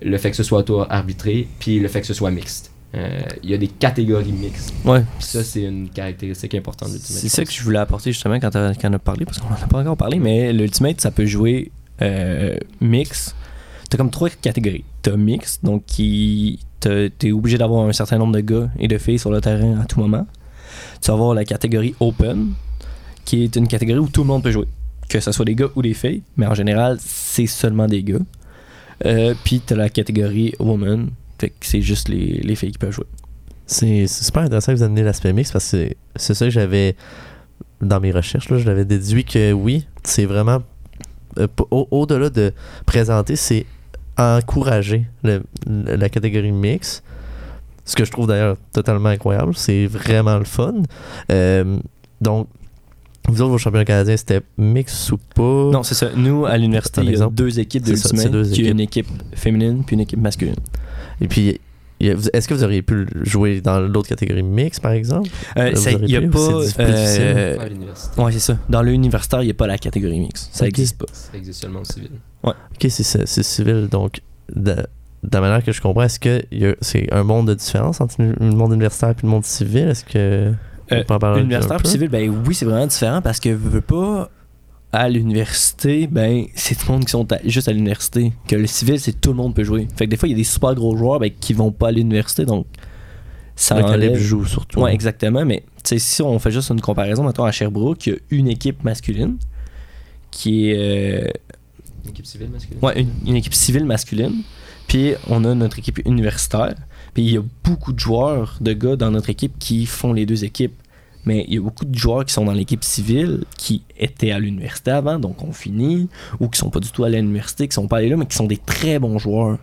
Le fait que ce soit auto-arbitré, puis le fait que ce soit mixte. Euh, Il y a des catégories mixtes. Ouais. Ça, c'est une caractéristique importante d'Ultimate. C'est ça que je voulais apporter justement quand, quand on a parlé, parce qu'on en a pas encore parlé, mais l'Ultimate, ça peut jouer euh, mix. T'as comme trois catégories. T'as mix, donc qui t'es obligé d'avoir un certain nombre de gars et de filles sur le terrain à tout moment. Tu vas avoir la catégorie open, qui est une catégorie où tout le monde peut jouer. Que ce soit des gars ou des filles, mais en général, c'est seulement des gars. Euh, Puis t'as la catégorie woman, fait que c'est juste les, les filles qui peuvent jouer. C'est c'est super intéressant que vous amenez l'aspect mix parce que c'est- c'est ça que j'avais dans mes recherches. Là, je l'avais déduit que oui, c'est vraiment euh, au- au-delà de présenter, c'est encourager le- le- la catégorie mix. Ce que je trouve d'ailleurs totalement incroyable. C'est vraiment le fun. Euh, donc, vous autres, vos championnats canadiens, c'était mix ou pas? Non, c'est ça. Nous, à l'université, Un il y a deux équipes de ça, deux qui a équipes. une équipe féminine puis une équipe masculine. Et puis, est-ce que vous auriez pu le jouer dans l'autre catégorie mix, par exemple? Euh, il y a pas. c'est euh, ouais, c'est ça. Dans l'universitaire, il n'y a pas la catégorie mix. Ça n'existe pas. Ça existe seulement au civil. Ok, c'est civil. Donc, de, de la manière que je comprends, est-ce que il y a- c'est un monde de différence entre le monde universitaire et le monde civil? Est-ce que. Euh, on peut en parler un Universitaire peu? puis civil, ben oui, c'est vraiment différent parce que veux pas. À l'université, ben c'est tout le monde qui sont à- juste à l'université. Que le civil, c'est tout le monde peut jouer. Fait que des fois, il y a des super gros joueurs ben, qui vont pas à l'université, donc ça Le enlève- joue surtout. Ouais, exactement. Mais tu sais, si on fait juste une comparaison, maintenant à Sherbrooke, il y a une équipe masculine qui est euh, Une équipe civile masculine. ouais, une, une équipe civile masculine. Puis on a notre équipe universitaire. Puis il y a beaucoup de joueurs, de gars dans notre équipe qui font les deux équipes. Mais il y a beaucoup de joueurs qui sont dans l'équipe civile qui étaient à l'université avant, donc on finit, ou qui sont pas du tout à l'université, qui sont pas allés là, mais qui sont des très bons joueurs.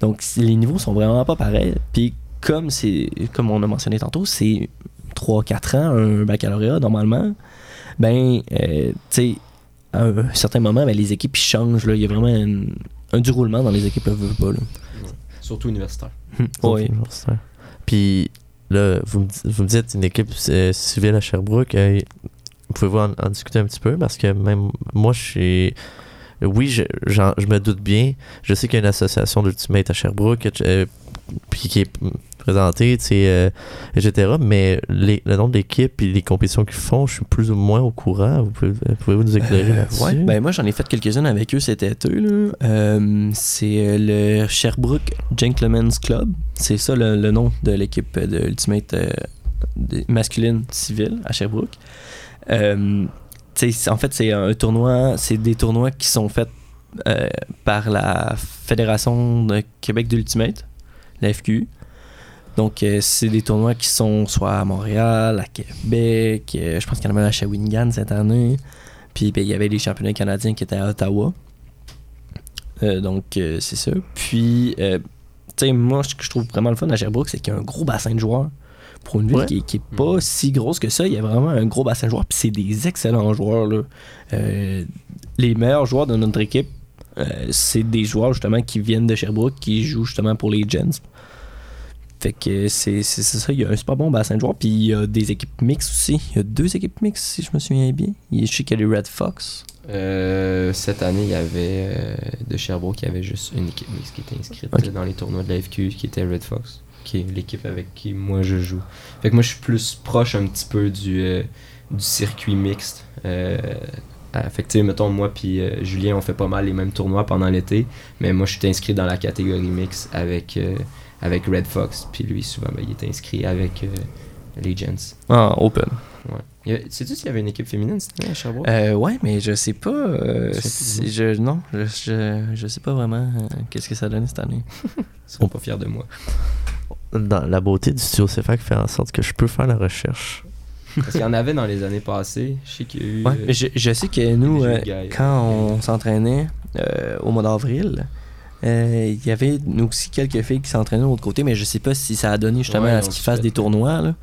Donc les niveaux sont vraiment pas pareils. Puis comme c'est comme on a mentionné tantôt, c'est 3-4 ans un baccalauréat normalement. Ben euh, tu sais à un certain moment, ben, les équipes changent. Là. Il y a vraiment un, un du roulement dans les équipes, là, pas. Surtout universitaire. Oui. Ouais. Puis là, vous me, vous dites une équipe euh, civile à Sherbrooke. euh, Pouvez-vous en, en discuter un petit peu? Parce que même moi, je suis. Oui, je, je me doute bien. Je sais qu'il y a une association d'Ultimate à Sherbrooke, euh, puis qui est sais, euh, etc. Mais les- le nombre d'équipes et les compétitions qu'ils font, je suis plus ou moins au courant. Vous pouvez, pouvez-vous nous éclairer Euh, là-dessus? ouais, ben moi j'en ai fait quelques-unes avec eux cet été. Euh, c'est euh, le Sherbrooke Gentlemen's Club. C'est ça le, le nom de l'équipe de Ultimate euh, de- masculine civile à Sherbrooke. En fait, c'est un tournoi, c'est des tournois qui sont faits par la Fédération de Québec d'Ultimate, la FQ. Donc, euh, c'est des tournois qui sont soit à Montréal, à Québec, euh, je pense qu'il y en avait à Shawinigan cette année. Puis ben, il y avait les championnats canadiens qui étaient à Ottawa. Euh, donc c'est ça. Puis, tu sais, moi, ce que je trouve vraiment le fun à Sherbrooke, c'est qu'il y a un gros bassin de joueurs. Pour une ville Ouais. qui, qui est pas si grosse que ça, il y a vraiment un gros bassin de joueurs. Puis c'est des excellents joueurs. Là. Les meilleurs joueurs de notre équipe, c'est des joueurs justement qui viennent de Sherbrooke, qui jouent justement pour les Gens. Fait que c'est ça, il y a un super bon bassin de joueurs. Puis il y a des équipes mixtes aussi. Il y a deux équipes mixtes, si je me souviens bien. Il- Je sais qu'il y a les Red Fox. Euh, cette année, il y avait euh, de Sherbrooke, il y avait juste une équipe mixte qui était inscrite dans les tournois de la FQ, qui était Red Fox, qui est l'équipe avec qui moi je joue. Fait que moi je suis plus proche un petit peu du, euh, du circuit mixte. Fait que tu sais, mettons, moi puis euh, Julien, on fait pas mal les mêmes tournois pendant l'été, mais moi je suis inscrit dans la catégorie mix avec, euh, avec Red Fox, puis lui souvent ben, il est inscrit avec euh, les Gents. Ah, Open. Ouais. Sais-tu s'il y avait une équipe féminine cette année à Sherbrooke? Euh, ouais, mais je sais pas. euh, si- je, non, je, je, je sais pas vraiment euh, qu'est-ce que ça donne cette année. Ils seront pas fiers de moi. Dans la beauté du studio CFAC fait en sorte que je peux faire la recherche. Parce qu'il y en avait dans les années passées. Je sais qu'il y a eu. Ouais, euh, mais je, je sais que nous, euh, quand on s'entraînait euh, au mois d'avril, euh, il y avait aussi quelques filles qui s'entraînaient de l'autre côté, mais je sais pas si ça a donné justement Ouais, à ce qu'ils se fassent fait. des tournois. Là.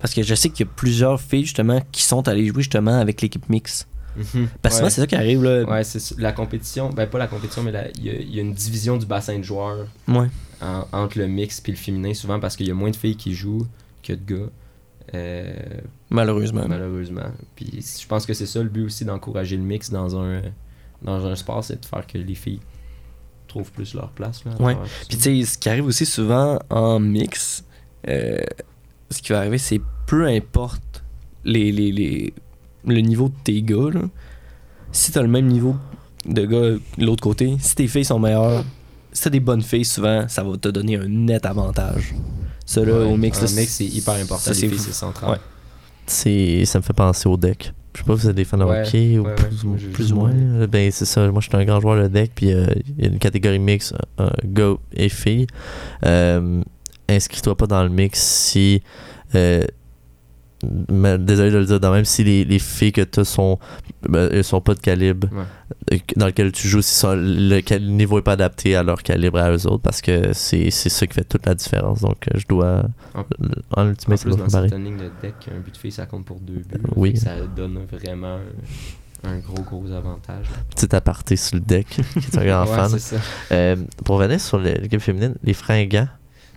Parce que je sais qu'il y a plusieurs filles justement qui sont allées jouer justement avec l'équipe mix. Mhm. Parce que ouais. c'est ça qui arrive là. Ouais, c'est la compétition. Ben, pas la compétition, mais il y, a- il y a une division du bassin de joueurs Ouais. en- entre le mix et le féminin, souvent parce qu'il y a moins de filles qui jouent que de gars. euh, Malheureusement. malheureusement. Puis je pense que c'est ça le but aussi d'encourager le mix dans un, dans un sport, c'est de faire que les filles trouvent plus leur place. Là, Ouais. Puis tu sais, ce qui arrive aussi souvent en mix, euh, ce qui va arriver, c'est peu importe les, les, les- le niveau de tes gars, là, si t'as le même niveau de gars de l'autre côté, si tes filles sont meilleures, si t'as des bonnes filles, souvent, ça va te donner un net avantage. Ça, là, Ouais, au mix, là, mix, c'est hyper important. ça, les c'est filles, fou. c'est central. Ouais. C'est, ça me fait penser au deck. Je sais pas si vous êtes des fans de Ouais, hockey ou ouais, plus, plus ou moins. Ben, c'est ça. Moi, je suis un grand joueur de deck. Puis, euh, il y a une catégorie mix, euh, gars et filles. Euh, inscris-toi pas dans le mix si. Mais désolé de le dire, dans même si les, les filles que tu sont, ben, elles sont pas de calibre Ouais. dans lequel tu joues, si ça- le, niveau est pas adapté à leur calibre à eux autres, parce que c'est c'est ça qui fait toute la différence. Donc, euh, je dois. En- En En plus, dans pareil. certaines lignes de deck, un but de fille, ça compte pour deux buts. là. Oui. Ça donne vraiment un, un gros, gros avantage. là. Petit aparté sur le deck, qui est un grand Ouais, fan. c'est ça. Euh, pour revenir sur l'équipe féminine, les fringants,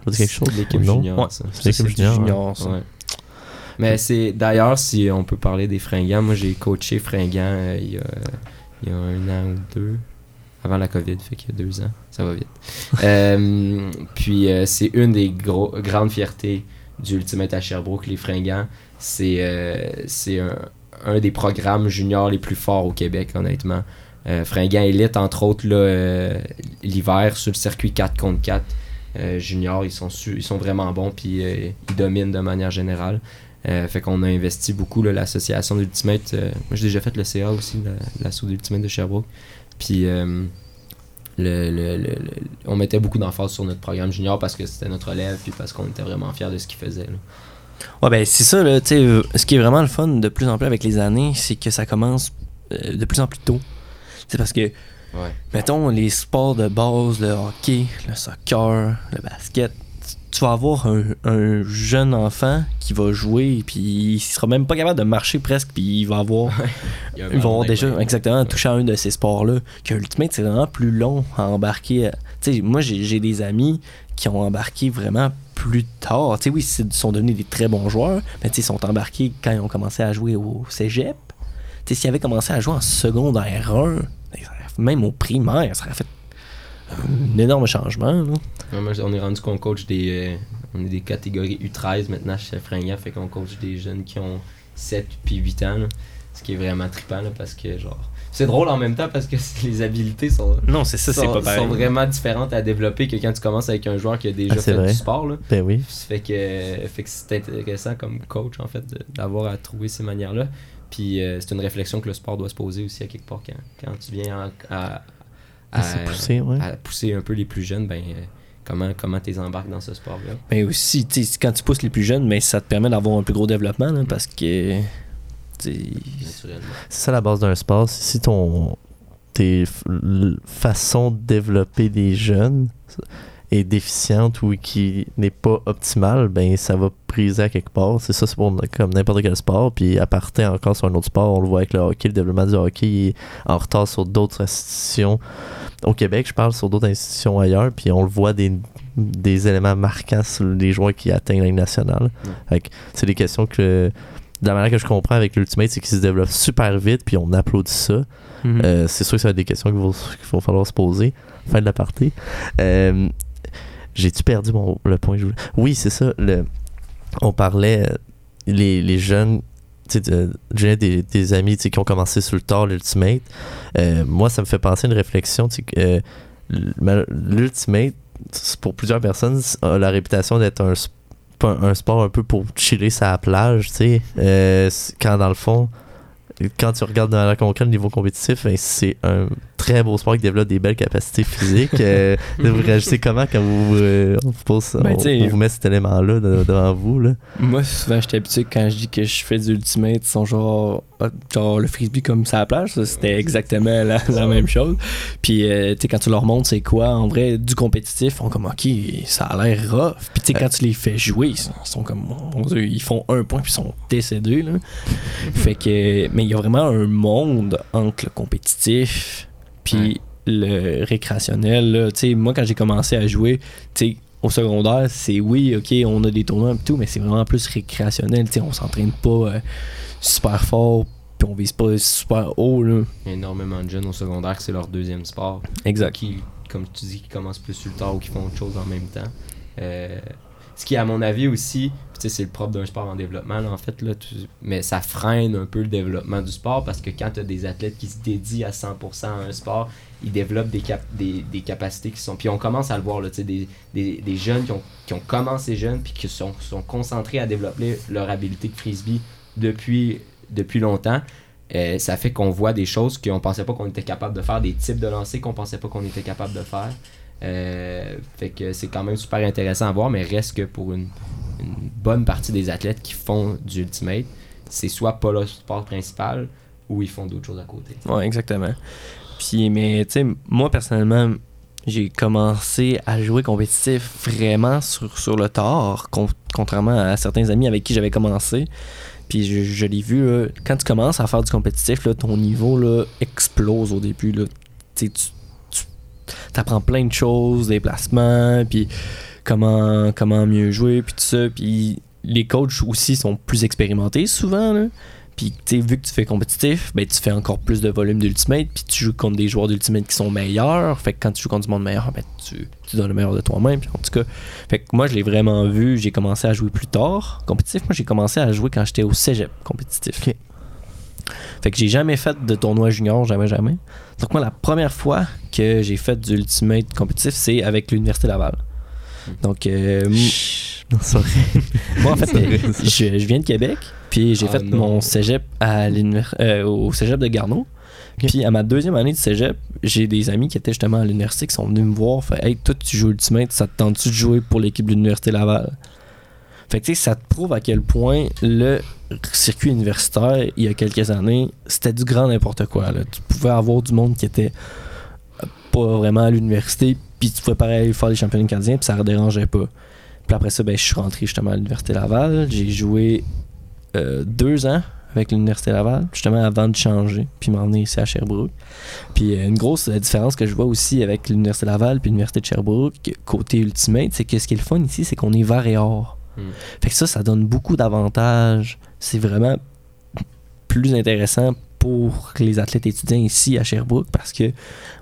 vous dites quelque chose L'équipe junior, Ouais. C'est l'équipe junior. hein. junior, ça. Ouais. Mais c'est d'ailleurs, si on peut parler des fringants, moi j'ai coaché fringants euh, il, y a, il y a un an ou deux, avant la COVID, fait qu'il y a deux ans, ça va vite. Euh, puis euh, c'est une des gros, grandes fiertés du Ultimate à Sherbrooke, les fringants. C'est c'est un, un des programmes juniors les plus forts au Québec, honnêtement. Fringants Elite, entre autres, l'hiver sur le circuit 4 contre 4. euh, juniors, ils sont, su- ils sont vraiment bons, puis euh, ils dominent de manière générale. Euh, fait qu'on a investi beaucoup, l'association d'Ultimate. euh, moi, j'ai déjà fait le CA aussi, la- l'assaut d'Ultimate de Sherbrooke. Puis, euh, le, le- le- le- on mettait beaucoup d'emphase sur notre programme junior parce que c'était notre élève, puis parce qu'on était vraiment fiers de ce qu'il faisait. là. Ouais, ben c'est ça, là, tu sais, ce qui est vraiment le fun de plus en plus avec les années, c'est que ça commence de plus en plus tôt. C'est parce que, mettons, les sports de base, le hockey, le soccer, le basket, tu- vas avoir un, un jeune enfant qui va jouer, puis il sera même pas capable de marcher presque, puis il va avoir. Il y a un Ils vont avoir déjà exactement touché à un de ces sports-là. Que Ultimate, c'est vraiment plus long à embarquer. Tu sais, moi, j'ai des amis qui ont embarqué vraiment plus tard. Tu sais, oui, ils sont devenus des très bons joueurs, mais tu sais, ils sont embarqués quand ils ont commencé à jouer au cégep. Tu sais, s'ils avaient commencé à jouer en secondaire 1, ben, même au primaire, ça aurait fait un énorme changement. là. Ouais, moi, on est rendu qu'on coach des. euh, on est des catégories U13 maintenant chez Franglia, fait qu'on coach des jeunes qui ont 7 puis 8 ans. là. ce qui est vraiment trippant là, parce que genre. C'est drôle en même temps parce que les habilités sont, Non, c'est ça, sont, pas pareil. sont vraiment différentes à développer que quand tu commences avec un joueur qui a déjà Ah, fait vrai. du sport. Là. Ben oui. Ça fait que, fait que c'est intéressant comme coach en fait d'avoir à trouver ces manières-là. Puis euh, c'est une réflexion que le sport doit se poser aussi à quelque part quand, quand tu viens en- à, à, À se pousser, ouais. à pousser un peu les plus jeunes, ben euh, comment comment t'es embarques dans ce sport-là? Mais aussi, tu sais, quand tu pousses les plus jeunes, mais ça te permet d'avoir un plus gros développement là, parce que. tu. C'est ça la base d'un sport. Si ton tes f- l- façon de développer des jeunes est déficiente ou qui n'est pas optimale, ben ça va briser à quelque part. C'est ça, c'est pour comme n'importe quel sport. Puis à partir encore sur un autre sport, on le voit avec le hockey, le développement du hockey est en retard sur d'autres institutions. Au Québec, je parle sur d'autres institutions ailleurs, puis on le voit des, des éléments marquants sur les joueurs qui atteignent la Ligue nationale. C'est des questions que de la manière que je comprends avec l'Ultimate, c'est qu'ils se développent super vite, puis on applaudit ça. Euh, c'est sûr que ça va être des questions qu'il va, qu'il va falloir se poser. Fin de la partie. Euh, J'ai-tu perdu mon, le point je voulais? Oui, c'est ça. Le, on parlait, euh, les, les jeunes, j'ai des, amis qui ont commencé sur le tard, l'Ultimate. Euh, moi, ça me fait penser à une réflexion. euh, L'Ultimate, pour plusieurs personnes, a la réputation d'être un, un sport un peu pour chiller la plage, quand dans le fond, quand tu regardes dans la concrète le niveau compétitif, ben, c'est un très beau sport qui développe des belles capacités physiques. Euh, vous réagissez comment quand vous, euh, on vous pose, Ben, on- on vous met cet élément-là de- devant vous là? Moi, souvent, j'étais habitué quand je dis que je fais du ultimate, ils sont genre, ah, genre le frisbee comme ça à la plage, c'était exactement la, la même chose. Puis, euh, tu sais, quand tu leur montres c'est quoi, en vrai, du compétitif, ils font comme, ok, ça a l'air rough. Puis, tu sais, quand tu les fais jouer, ils sont, ils sont comme, mon Dieu, ils font un point puis ils sont décédés, là. fait que, mais il y a vraiment un monde entre le compétitif puis le récréationnel, là. Tu sais, moi, quand j'ai commencé à jouer, au secondaire, c'est oui, ok, on a des tournois et tout, mais c'est vraiment plus récréationnel. Tu sais, on s'entraîne pas euh, super fort, puis on vise pas super haut, là. Il y a énormément de jeunes au secondaire que c'est leur deuxième sport. Exact. Qui, comme tu dis, qui commencent plus sur le tard ou qui font autre chose en même temps. Euh, ce qui, à mon avis aussi, c'est le propre d'un sport en développement, là, en fait, là, mais ça freine un peu le développement du sport parce que quand tu as des athlètes qui se dédient à 100% à un sport, ils développent des, cap- des, des capacités qui sont. Puis on commence à le voir, là, des, des, des jeunes qui ont, qui ont commencé jeunes puis qui sont, sont concentrés à développer leur habilité de frisbee depuis, depuis longtemps. Euh, ça fait qu'on voit des choses qu'on pensait pas qu'on était capable de faire, des types de lancers qu'on pensait pas qu'on était capable de faire. Euh, fait que c'est quand même super intéressant à voir, mais reste que pour une, bonne partie des athlètes qui font du ultimate, c'est soit pas le sport principal ou ils font d'autres choses à côté. Ouais, exactement. Puis, mais tu sais, moi personnellement, j'ai commencé à jouer compétitif vraiment sur, sur le tard, con- contrairement à certains amis avec qui j'avais commencé. Puis je, l'ai vu, quand tu commences à faire du compétitif, là, ton niveau là, explose au début. Là. Tu sais, tu tu apprends plein de choses, des placements, puis comment, comment mieux jouer, puis tout ça. Puis les coachs aussi sont plus expérimentés souvent. Là. Puis, vu que tu fais compétitif, ben, tu fais encore plus de volume d'ultimate, puis tu joues contre des joueurs d'ultimate qui sont meilleurs. Fait que quand tu joues contre du monde meilleur, ben, tu, tu donnes le meilleur de toi-même. En tout cas, fait que moi, je l'ai vraiment vu. J'ai commencé à jouer plus tard. Compétitif, moi, j'ai commencé à jouer quand j'étais au cégep compétitif. Fait que j'ai jamais fait de tournoi junior, jamais, jamais. Donc, moi, la première fois que j'ai fait du ultimate compétitif, c'est avec l'Université Laval. Donc, euh, non, moi, en fait, vrai, je, je viens de Québec, puis j'ai Ah, fait non. mon cégep à l'univers- euh, au cégep de Garneau. Puis à ma deuxième année de cégep, j'ai des amis qui étaient justement à l'université qui sont venus me voir. Fait, hey, toi, tu joues Ultimate, ça te tente-tu de jouer pour l'équipe de l'Université Laval? Fait que ça te prouve à quel point le circuit universitaire, il y a quelques années, c'était du grand n'importe quoi. là. Tu pouvais avoir du monde qui était pas vraiment à l'université, puis tu pouvais pareil faire les championnats canadiens, puis ça ne dérangeait pas. Puis après ça, ben, je suis rentré justement à l'Université Laval. J'ai joué euh, deux ans avec l'Université Laval, justement avant de changer, puis m'emmener ici à Sherbrooke. Puis euh, une grosse euh, différence que je vois aussi avec l'Université Laval puis l'Université de Sherbrooke, côté Ultimate, c'est que ce qui est le fun ici, c'est qu'on est var et or. Hmm. Fait que ça, ça donne beaucoup d'avantages. C'est vraiment plus intéressant pour les athlètes étudiants ici à Sherbrooke parce que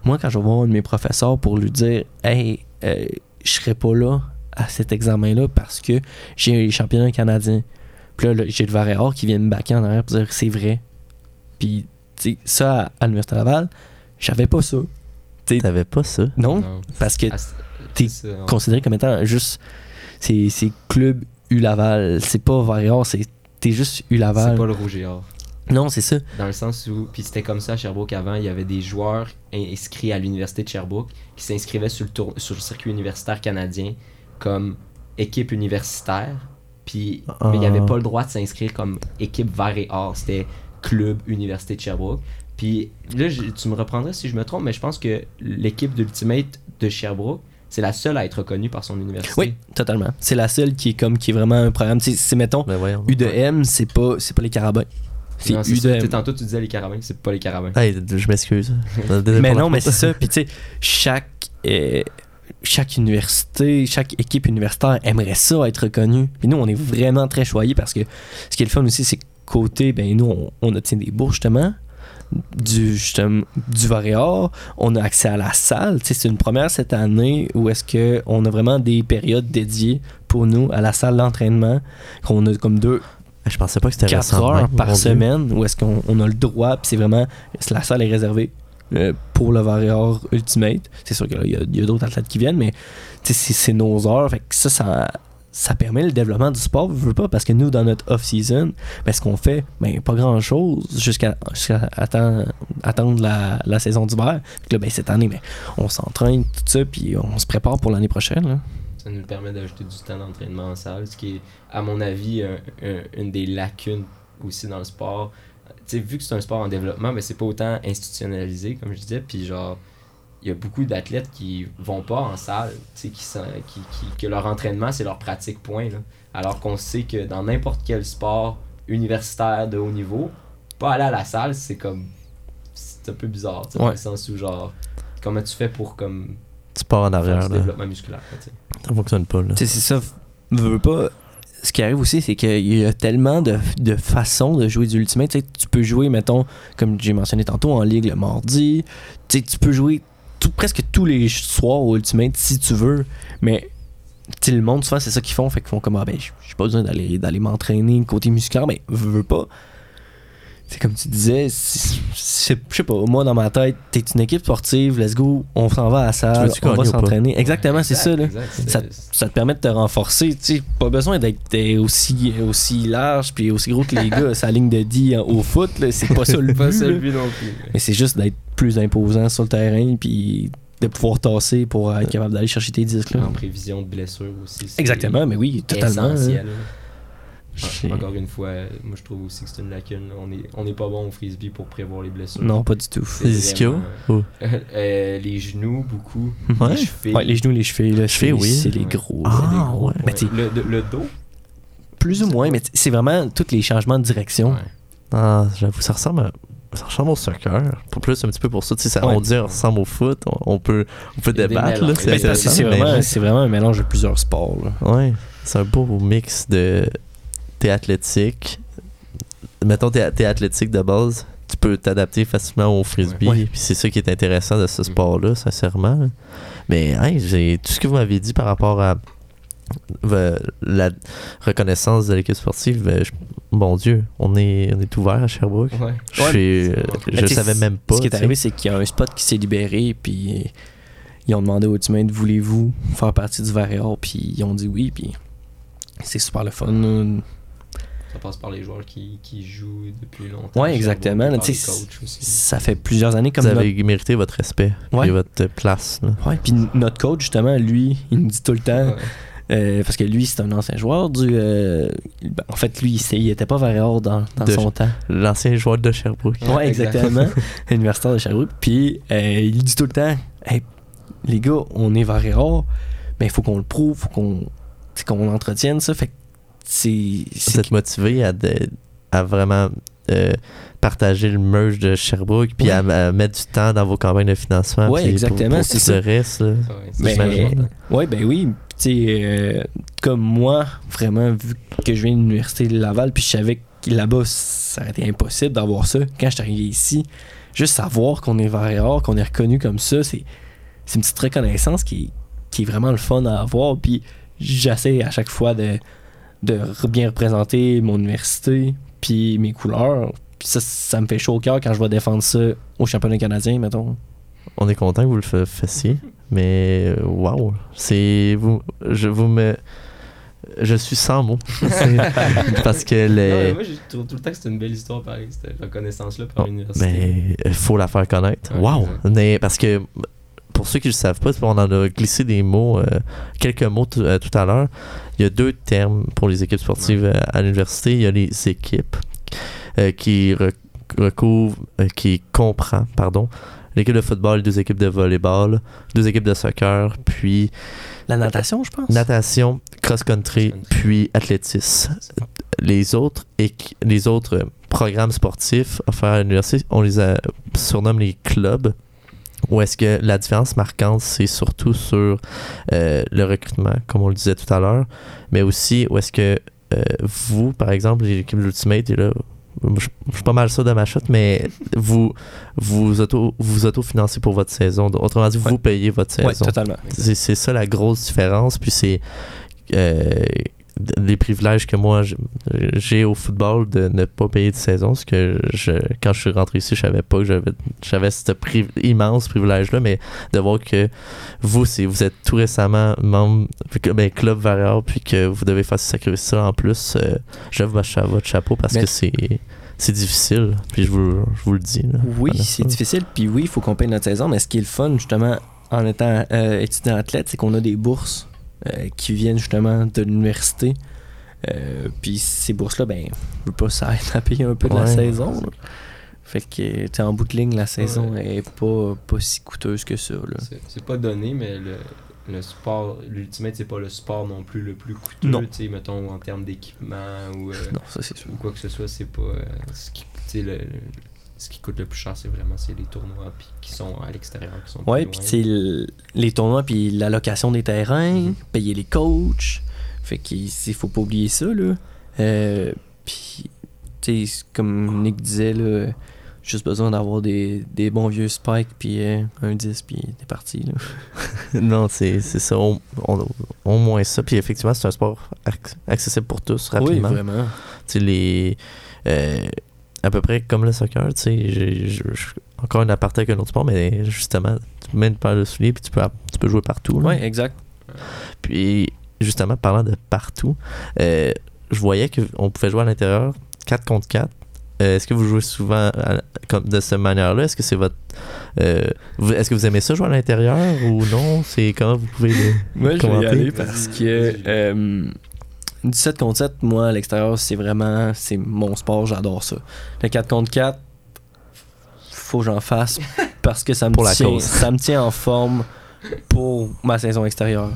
moi, quand je vais voir un de mes professeurs pour lui dire Hey, euh, je serai pas là à cet examen-là parce que j'ai les championnats canadiens. Puis là, là, j'ai le Varéor qui vient me baquer en arrière pour dire c'est vrai. Puis, tu sais, ça, à, à l'Université Laval, j'avais pas ça. T'avais pas ça? Non, Non. parce que Ah, t'es considéré comme étant juste. C'est c'est club U Laval. C'est pas Varéor, c'est. T'es juste U C'est Laval. pas le rouge et or. Non, c'est ça. Dans le sens où, puis c'était comme ça à Sherbrooke avant, il y avait des joueurs inscrits à l'université de Sherbrooke qui s'inscrivaient sur le, tour- sur le circuit universitaire canadien comme équipe universitaire, puis mais il n'y avait Ah. pas le droit de s'inscrire comme équipe vert et or, c'était club université de Sherbrooke. Puis là, je- tu me reprendras si je me trompe, mais je pense que l'équipe d'Ultimate de Sherbrooke, c'est la seule à être reconnue par son université. Oui, totalement. C'est la seule qui est comme qui est vraiment un programme. C'est mettons Ben voyons. U de M, c'est pas c'est pas les carabins. C'est U de M. Tantôt, tu disais les carabins, c'est pas les carabins. Hey, je m'excuse. Mais non, mais c'est ça. Puis tu sais, chaque euh, chaque université, chaque équipe universitaire aimerait ça être reconnue. Puis nous, on est vraiment très choyés parce que ce qui est le fun aussi, c'est que côté, ben nous, on, on obtient des bourses justement du justement, du Varéor, on a accès à la salle. C'est une première cette année où est-ce que on a vraiment des périodes dédiées pour nous à la salle d'entraînement, qu'on a comme deux, Je pensais pas que c'était 4 récent de heures par mon Dieu. semaine où est-ce qu'on on a le droit, puis c'est vraiment, la salle est réservée euh, pour le Warrior Ultimate. C'est sûr qu'il y a, a d'autres athlètes qui viennent, mais c'est nos heures. Fait que ça, ça, ça permet le développement du sport, je veux pas, parce que nous, dans notre off-season, ben, ce qu'on fait, ben, pas grand-chose jusqu'à attendre, attendre la, la saison d'hiver. Ben, cette année, ben, on s'entraîne, tout ça, puis on se prépare pour l'année prochaine. Ça nous permet d'ajouter du temps d'entraînement en salle, ce qui est, à mon avis, un- un- une des lacunes aussi dans le sport. Tu sais, vu que c'est un sport en développement, mais c'est pas autant institutionnalisé, comme je disais, puis genre, il y a beaucoup d'athlètes qui vont pas en salle, tu sais, qui, sont- qui, qui- que leur entraînement, c'est leur pratique point, là. Alors qu'on sait que dans n'importe quel sport universitaire de haut niveau, pas aller à la salle, c'est comme, c'est un peu bizarre, tu sais, dans Ouais. le sens où genre, comment tu fais pour comme Tu pars en faire arrière, du là. développement musculaire, tu sais. Ça fonctionne pas, là. Tu sais, c'est ça. Veux, pas. Ce qui arrive aussi, c'est qu'il y a tellement de, de façons de jouer du Ultimate. Tu sais, tu peux jouer, mettons, comme j'ai mentionné tantôt, en ligue le mardi. Tu sais, tu peux jouer presque tous les soirs au Ultimate si tu veux. Mais le monde, souvent, c'est ça qu'ils font. Fait qu'ils font comme, ah ben, j'ai pas besoin d'aller d'aller m'entraîner côté musculaire. Mais veux, veux pas. C'est comme tu disais, je sais pas, moi dans ma tête, t'es une équipe sportive, let's go, on s'en va à la salle, on va s'entraîner. Exactement, c'est ça. Là Exact, ça, ça te permet de te renforcer. Tu sais, pas besoin d'être aussi, aussi large puis aussi gros que les gars. Sa ligne de 10 en- au foot, là, c'est pas ça le pas but. ça là. le but non plus. Mais c'est juste d'être plus imposant sur le terrain puis de pouvoir tasser pour être capable d'aller chercher tes disques. Là. En prévision de blessure aussi. c'est Exactement, mais oui, totalement. hein. Encore une fois, moi je trouve aussi que c'est une lacune. On est, on n'est pas bon au frisbee pour prévoir les blessures. Non, pas du tout. Les Ou- Euh, les genoux, beaucoup. Ouais. Les chevilles. Ouais, les genoux, les chevilles, là, Chevilles, c'est- oui. c'est les gros. Ah, les gros. Mais le, le- le dos? plus ou moins, mais c'est vraiment tous les changements de direction. Ah, j'avoue, ça ressemble à... Ça ressemble au soccer. Pour plus, un petit peu pour ça. Tu sais, ça, Ouais. on dit ça ressemble au foot. On, on peut, on peut débattre. C'est vraiment, vraiment un mélange de plusieurs sports. là. Ouais, c'est un beau mix de. T'es athlétique. Mettons, t'es, t'es athlétique de base. Tu peux t'adapter facilement au frisbee. Ouais. Puis c'est ça qui est intéressant de ce Mhm. sport-là, sincèrement. Mais hey, j'ai tout ce que vous m'avez dit par rapport à euh, la reconnaissance de l'équipe sportive. euh, je- bon Dieu, on est, on est ouvert à Sherbrooke. Ouais. Je, suis- euh, je savais même pas. Ce qui est arrivé, c'est qu'il y a un spot qui s'est libéré, puis ils ont demandé aux Ultimate voulez-vous faire partie du Varéor, puis ils ont dit oui, puis c'est super le fun. Ça passe par les joueurs qui, qui jouent depuis longtemps. Ouais, exactement, là. Ça fait plusieurs années comme Vous notre... avez mérité votre respect Ouais. et votre place. Ouais, puis notre coach, justement, lui, il nous dit tout le temps, Ouais. euh, parce que lui, c'est un ancien joueur du... euh, ben, en fait, lui, il était pas Varéor dans, dans De- son temps. L'ancien joueur de Sherbrooke. Ouais, exactement. Universitaire de Sherbrooke. Puis euh, il dit tout le temps Hey, les gars, on est Varéor, mais il faut qu'on le prouve, faut qu'on. qu'on entretienne ça. Fait que c'est. Vous motivé à, de- à vraiment euh, partager le merge de Sherbrooke, puis Ouais. à, à mettre du temps dans vos campagnes de financement. Pour- exactement, pour c'est ça. reste. là. Ouais, c'est Ben. Ouais, ben oui. Tu sais, euh, comme moi, vraiment, vu que je viens de l'Université de Laval, puis je savais que là-bas, ça aurait été impossible d'avoir ça. Quand je suis arrivé ici, juste savoir qu'on est Varéor, qu'on est reconnu comme ça, c'est c'est une petite reconnaissance qui, qui est vraiment le fun à avoir. Puis j'essaie à chaque fois de, de bien représenter mon université, puis mes couleurs. Puis ça, ça me fait chaud au cœur quand je vais défendre ça au championnat canadien, mettons. On est content que vous le fa- fassiez, mais euh, waouh, c'est vous, je vous me, je suis sans mots C'est- parce que Non, les, moi, j'ai trouvé tout le temps que c'était une belle histoire, pareil, cette reconnaissance-là par Oh, l'université. mais il faut la faire connaître. Ouais, Wow! Mais parce que pour ceux qui ne le savent pas, on en a glissé des mots, euh, quelques mots tout euh, tout à l'heure. Il y a deux termes pour les équipes sportives euh, à l'université. Il y a les équipes euh, qui re- recouvrent, euh, qui comprend, pardon, l'équipe de football, deux équipes de volleyball, deux équipes de soccer, puis La natation, je pense. natation, cross-country, puis athlétisme. Les autres, équi- les autres programmes sportifs offerts à l'université, on les a, surnomme les clubs. Où est-ce que la différence marquante, c'est surtout sur euh, le recrutement, comme on le disait tout à l'heure, mais aussi où est-ce que euh, vous, par exemple, l'équipe de l'Ultimate, et là, je je suis pas mal ça de ma shot, mais vous vous auto vous autofinancez pour votre saison. Autrement dit, vous Ouais. payez votre saison. Oui, totalement. C'est c'est ça la grosse différence. Puis c'est euh, d- les privilèges que moi j'ai au football de ne pas payer de saison. Parce que je, quand je suis rentré ici, je savais pas que j'avais j'avais ce pri- immense privilège-là. Mais de voir que vous, c'est vous êtes tout récemment membre du ben, Club Variable, puis que vous devez faire ce sacrifice-là en plus, euh, je vous à votre chapeau parce Mais- que c'est. C'est difficile, puis je vous, je vous le dis. là. Oui, c'est difficile. Puis oui, il faut qu'on paye notre saison. Mais ce qui est le fun, justement, en étant euh, étudiant athlète, c'est qu'on a des bourses euh, qui viennent justement de l'université. Euh, puis ces bourses-là, ben, je veux pas, ça aide à payer un peu de la Ouais. saison. là. Fait que, tu sais, en bout de ligne, la saison est pas, pas si coûteuse que ça. Là. C'est- pas donné, mais le, le sport, l'Ultimate, c'est pas le sport non plus le plus coûteux, Non. tu sais, mettons, en termes d'équipement ou, euh, Non, ça c'est sûr. ou quoi que ce soit, c'est pas. euh, ce, qui, le- ce qui coûte le plus cher, c'est vraiment c'est les tournois puis qui sont à l'extérieur, qui sont Ouais, plus puis l- les tournois, puis l'allocation des terrains, Mhm. payer les coachs. Fait qu'il il faut pas oublier ça, là. Euh, puis, tu sais, comme Nick disait, là, juste besoin d'avoir des, des bons vieux spikes, puis euh, un 10, puis t'es parti, là. Non, c'est c'est ça. Au, on- au moins ça. Puis effectivement, c'est un sport ac- accessible pour tous rapidement. Oui, vraiment. Tu sais, les. euh, à peu près comme le soccer, tu sais, j'ai- encore un aparté avec un autre sport, mais justement, tu mets une paire de souliers puis tu peux, tu peux jouer partout. Ouais, exact. Puis justement, parlant de partout, euh, je voyais qu'on pouvait jouer à l'intérieur 4 contre 4. Euh, Est-ce que vous jouez souvent à- comme de cette manière-là? Est-ce que c'est votre. euh, vous- Est-ce que vous aimez ça jouer à l'intérieur ou non? C'est comment vous pouvez le. Moi, je vais y commenter? aller parce que euh, 17 contre 7, moi, à l'extérieur, c'est vraiment c'est mon sport, j'adore ça. Le 4 contre 4, faut que j'en fasse parce que ça me, Pour tient, ça me tient en forme pour ma saison extérieure.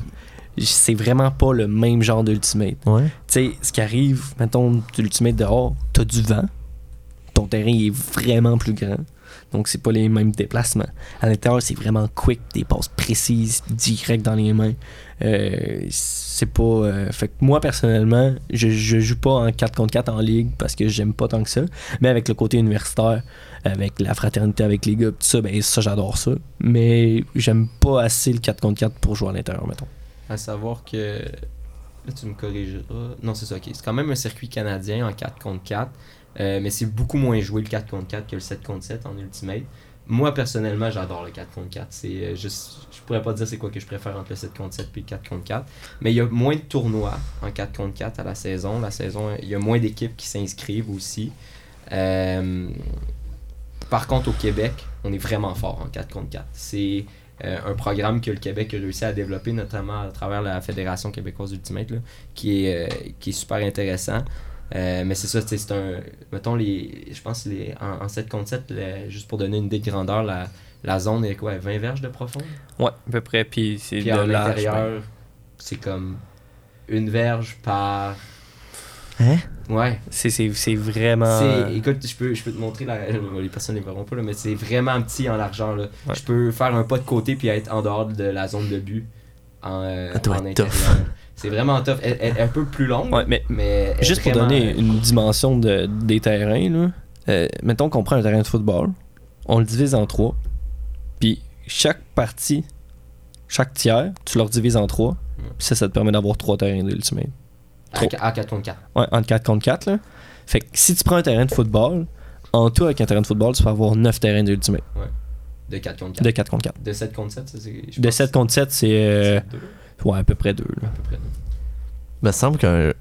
C'est vraiment pas le même genre d'ultimate. Ouais. Tu sais, ce qui arrive, mettons, d'ultimate dehors, t'as du vent, ton terrain est vraiment plus grand. Donc, c'est pas les mêmes déplacements. À l'intérieur, c'est vraiment quick, des passes précises, direct dans les mains. Euh, c'est pas. euh, fait que moi, personnellement, je, je joue pas en 4 contre 4 en ligue parce que j'aime pas tant que ça. Mais avec le côté universitaire, avec la fraternité avec les gars, tout ça, ben ça, j'adore ça. Mais j'aime pas assez le 4 contre 4 pour jouer à l'intérieur, mettons. À savoir que. Là, tu me corrigeras. Non, c'est ça, ok. C'est quand même un circuit canadien en 4 contre 4. Euh, mais c'est beaucoup moins joué le 4 contre 4 que le 7 contre 7 en Ultimate. Moi, personnellement, j'adore le 4 contre 4. C'est euh, juste. Je pourrais pas dire c'est quoi que je préfère entre le 7 contre 7 et le 4 contre 4. Mais il y a moins de tournois en 4 contre 4 à la saison. La saison, il y a moins d'équipes qui s'inscrivent aussi. Euh, par contre, au Québec, on est vraiment fort en 4 contre 4. C'est un programme que le Québec a réussi à développer, notamment à travers la Fédération québécoise Ultimate, là, qui, est, qui est super intéressant. Euh, mais c'est ça, tu sais, c'est un. Mettons, les, je pense les, en, en 7 contre 7, le- juste pour donner une idée de grandeur, la, la zone est quoi 20 verges de profond? Ouais, à peu près. Puis c'est Puis de en l'âge, intérieur, c'est comme une verge par. Hein? Ouais. C'est, c'est, c'est vraiment. Écoute, je peux, je peux te montrer, la, les personnes ne les verront pas, là, mais c'est vraiment petit en largeur. Là. Ouais. Je peux faire un pas de côté puis être en dehors de la zone de but en, euh, doit en intérieur. C'est vraiment tough. Elle, elle est un peu plus longue, Ouais, mais mais. juste pour donner une dimension de, des terrains, là, euh, mettons qu'on prend un terrain de football, on le divise en trois, puis chaque partie, chaque tiers, tu leur divises en trois, puis ça, ça te permet d'avoir trois terrains d'Ultimate. À, à 4 contre 4. Ouais, entre 4 contre 4. Là. Fait que si tu prends un terrain de football, en tout avec un terrain de football, tu peux avoir 9 terrains d'Ultimate De 4 contre 4. de 4 contre 4. De 7 contre 7, ça c'est. De pense 7 contre 7, c'est euh, ouais, à peu près 2. à peu près. me semble qu'un.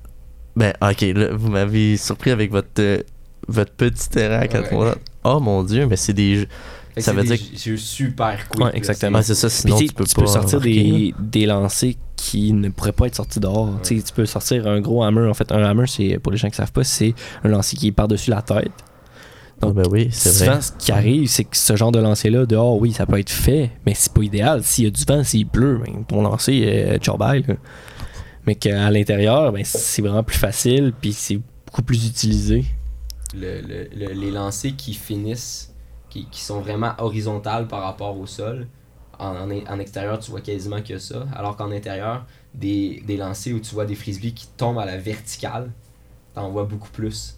Ben, ok, là, vous m'avez surpris avec votre, euh, votre petit terrain à 4 Ouais. Oh mon dieu, mais c'est des jeux. Que Ça c'est veut des dire jeux super quick. Ouais, là, exactement. Ouais, c'est ça, sinon Puis tu tu peux tu peux sortir là. des, des lancers qui ne pourraient pas être sortis dehors. Tu peux sortir un gros hammer. En fait, un hammer, c'est pour les gens qui savent pas, c'est un lancer qui est par-dessus la tête. Ah, ben oui, c'est Souvent, vrai. ce qui arrive, c'est que ce genre de lancer-là, dehors, oui, ça peut être fait, mais c'est pas idéal. S'il y a du vent, s'il pleut, ben, ton lancer est bye, là. Mais qu'à l'intérieur, ben, c'est vraiment plus facile, puis c'est beaucoup plus utilisé. le- le- le- les lancers qui finissent, qui, qui sont vraiment horizontales par rapport au sol. En, en, en extérieur, tu vois quasiment que ça. Alors qu'en intérieur, des, des lancers où tu vois des frisbees qui tombent à la verticale, t'en vois beaucoup plus.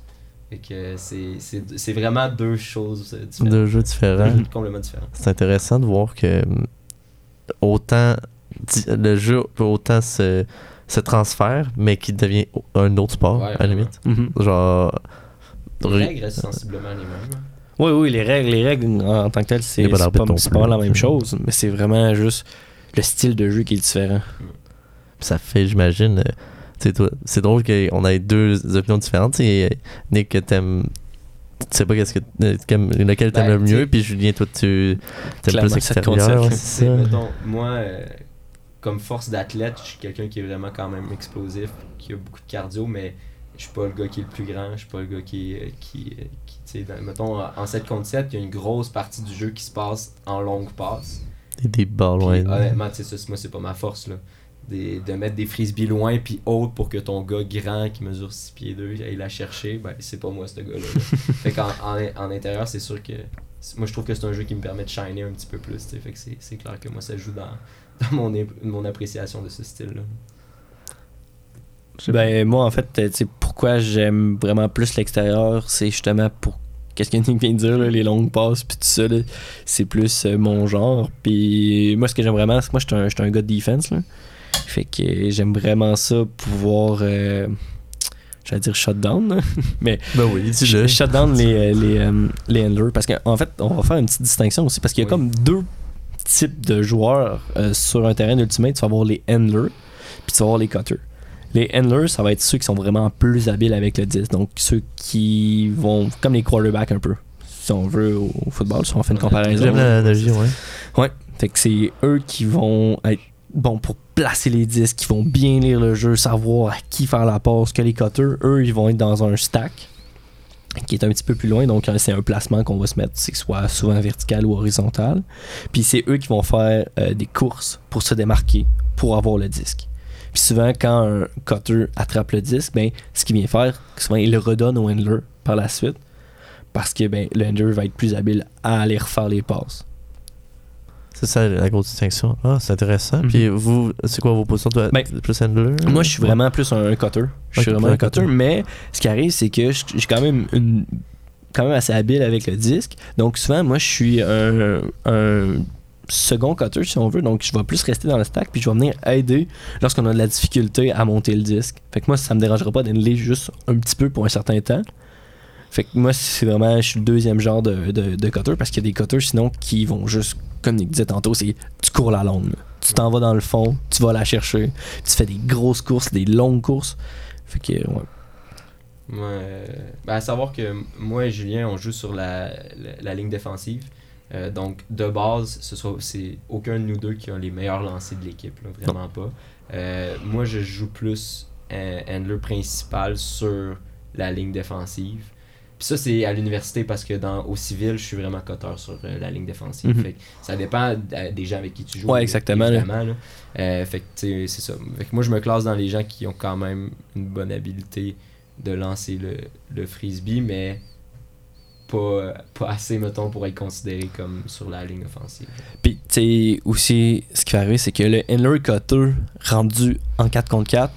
Fait que c'est- c'est c'est vraiment deux choses euh, différentes. Deux jeux différents. Complètement différentes. C'est intéressant de voir que hum, autant le jeu peut autant se, se transfère, mais qu'il devient un autre sport, Ouais, à la limite. Mhm. Genre. Les règles restent sensiblement les mêmes. hein. Oui, oui, les règles, les règles en, tant que telles, c'est pas pas, la même c'est- chose, mais c'est vraiment juste le style de jeu qui est différent. Ça fait, j'imagine. Euh, c'est drôle qu'on ait deux opinions différentes. Tu sais, Nick, t'aimes. Tu sais pas qu'est-ce que euh, lequel t'aimes Ben, le mieux, tu sais- puis Julien, toi, tu t'aimes plus extérieur. ouais, ça? mettons, moi, euh, comme force d'athlète, je suis quelqu'un qui est vraiment quand même explosif, qui a beaucoup de cardio, mais je suis pas le gars qui est le plus grand, je suis pas le gars qui, qui, euh, qui tu sais, dans- mettons, en 7 contre 7, il y a une grosse partie du jeu qui se passe en longue passe. Des, des balles, ouais. honnêtement, tu sais, moi, c'est pas ma force, là. Des- de mettre des frisbees loin puis hautes pour que ton gars grand qui mesure 6 pieds 2 aille la chercher, ben c'est pas moi ce gars-là. là. fait qu'en en, en intérieur, c'est sûr que moi je trouve que c'est un jeu qui me permet de shiner un petit peu plus, tu sais. fait que c'est c'est clair que moi ça joue dans, dans mon, mon appréciation de ce style-là. Ben, moi, en fait, tu sais, pourquoi j'aime vraiment plus l'extérieur, c'est justement pour. Qu'est-ce que Nick vient de dire, là, les longues passes, puis tout ça, là, c'est plus euh, mon genre. Puis moi, ce que j'aime vraiment, c'est que moi, je suis un, un gars de defense, là. Fait que j'aime vraiment ça, pouvoir. Euh, J'allais dire shutdown, là. Ben oui, dis-le. Shutdown les, euh, les, euh, les handlers. Parce qu'en fait, on va faire une petite distinction aussi. Parce qu'il y a Oui. comme deux types de joueurs euh, sur un terrain d'ultimate. Tu vas avoir les handlers, puis tu vas avoir les cutters. Les handlers, ça va être ceux qui sont vraiment plus habiles avec le disque. Donc, ceux qui vont, comme les quarterbacks un peu, si on veut au football, si on fait une comparaison. J'aime l'analogie, ouais. Ouais. Fait que c'est eux qui vont être bons pour placer les disques, qui vont bien lire le jeu, savoir à qui faire la passe, que les cutters, eux, ils vont être dans un stack qui est un petit peu plus loin, donc c'est un placement qu'on va se mettre, c'est que ce soit souvent vertical ou horizontal. Puis c'est eux qui vont faire euh, des courses pour se démarquer, pour avoir le disque. Puis souvent, quand un cutter attrape le disque, ben, ce qu'il vient faire, souvent, il le redonne au handler par la suite, parce que ben, le handler va être plus habile à aller refaire les passes. C'est ça la grosse distinction. Ah, c'est intéressant. Mhm. Puis vous, c'est quoi vos positions Toi, Ben, plus handler? Moi, je suis vraiment plus un cutter. Je suis vraiment un cutter. cutter. Mais ce qui arrive, c'est que suis quand même une quand même assez habile avec le disque. Donc souvent, moi, je suis un, un second cutter, si on veut. Donc je vais plus rester dans le stack, puis je vais venir aider lorsqu'on a de la difficulté à monter le disque. Fait que moi, ça me dérangera pas d'enlever juste un petit peu pour un certain temps. Fait que moi, c'est vraiment, je suis le deuxième genre de, de, de cutter parce qu'il y a des cutters sinon qui vont juste, comme Nick disait tantôt, c'est tu cours la longue. Tu t'en vas dans le fond, tu vas la chercher, tu fais des grosses courses, des longues courses. Fait que, ouais. Moi, euh, ben, à savoir que moi et Julien, on joue sur la, la, la ligne défensive. Euh, donc, de base, ce c'est aucun de nous deux qui a les meilleurs lancers de l'équipe, là, vraiment pas. Euh, moi, je joue plus handler principal sur la ligne défensive. Puis ça, c'est à l'université parce que dans au civil, je suis vraiment coteur sur euh, la ligne défensive. Mhm. Fait que ça dépend euh, des gens avec qui tu joues. Ouais, exactement, là. Euh, fait que tu sais, c'est ça. Fait que moi, je me classe dans les gens qui ont quand même une bonne habilité de lancer le, le frisbee, mais pas, pas assez, mettons, pour être considéré comme sur la ligne offensive. Puis, tu sais, aussi, ce qui va arriver, c'est que le handler cutter rendu en 4 contre 4,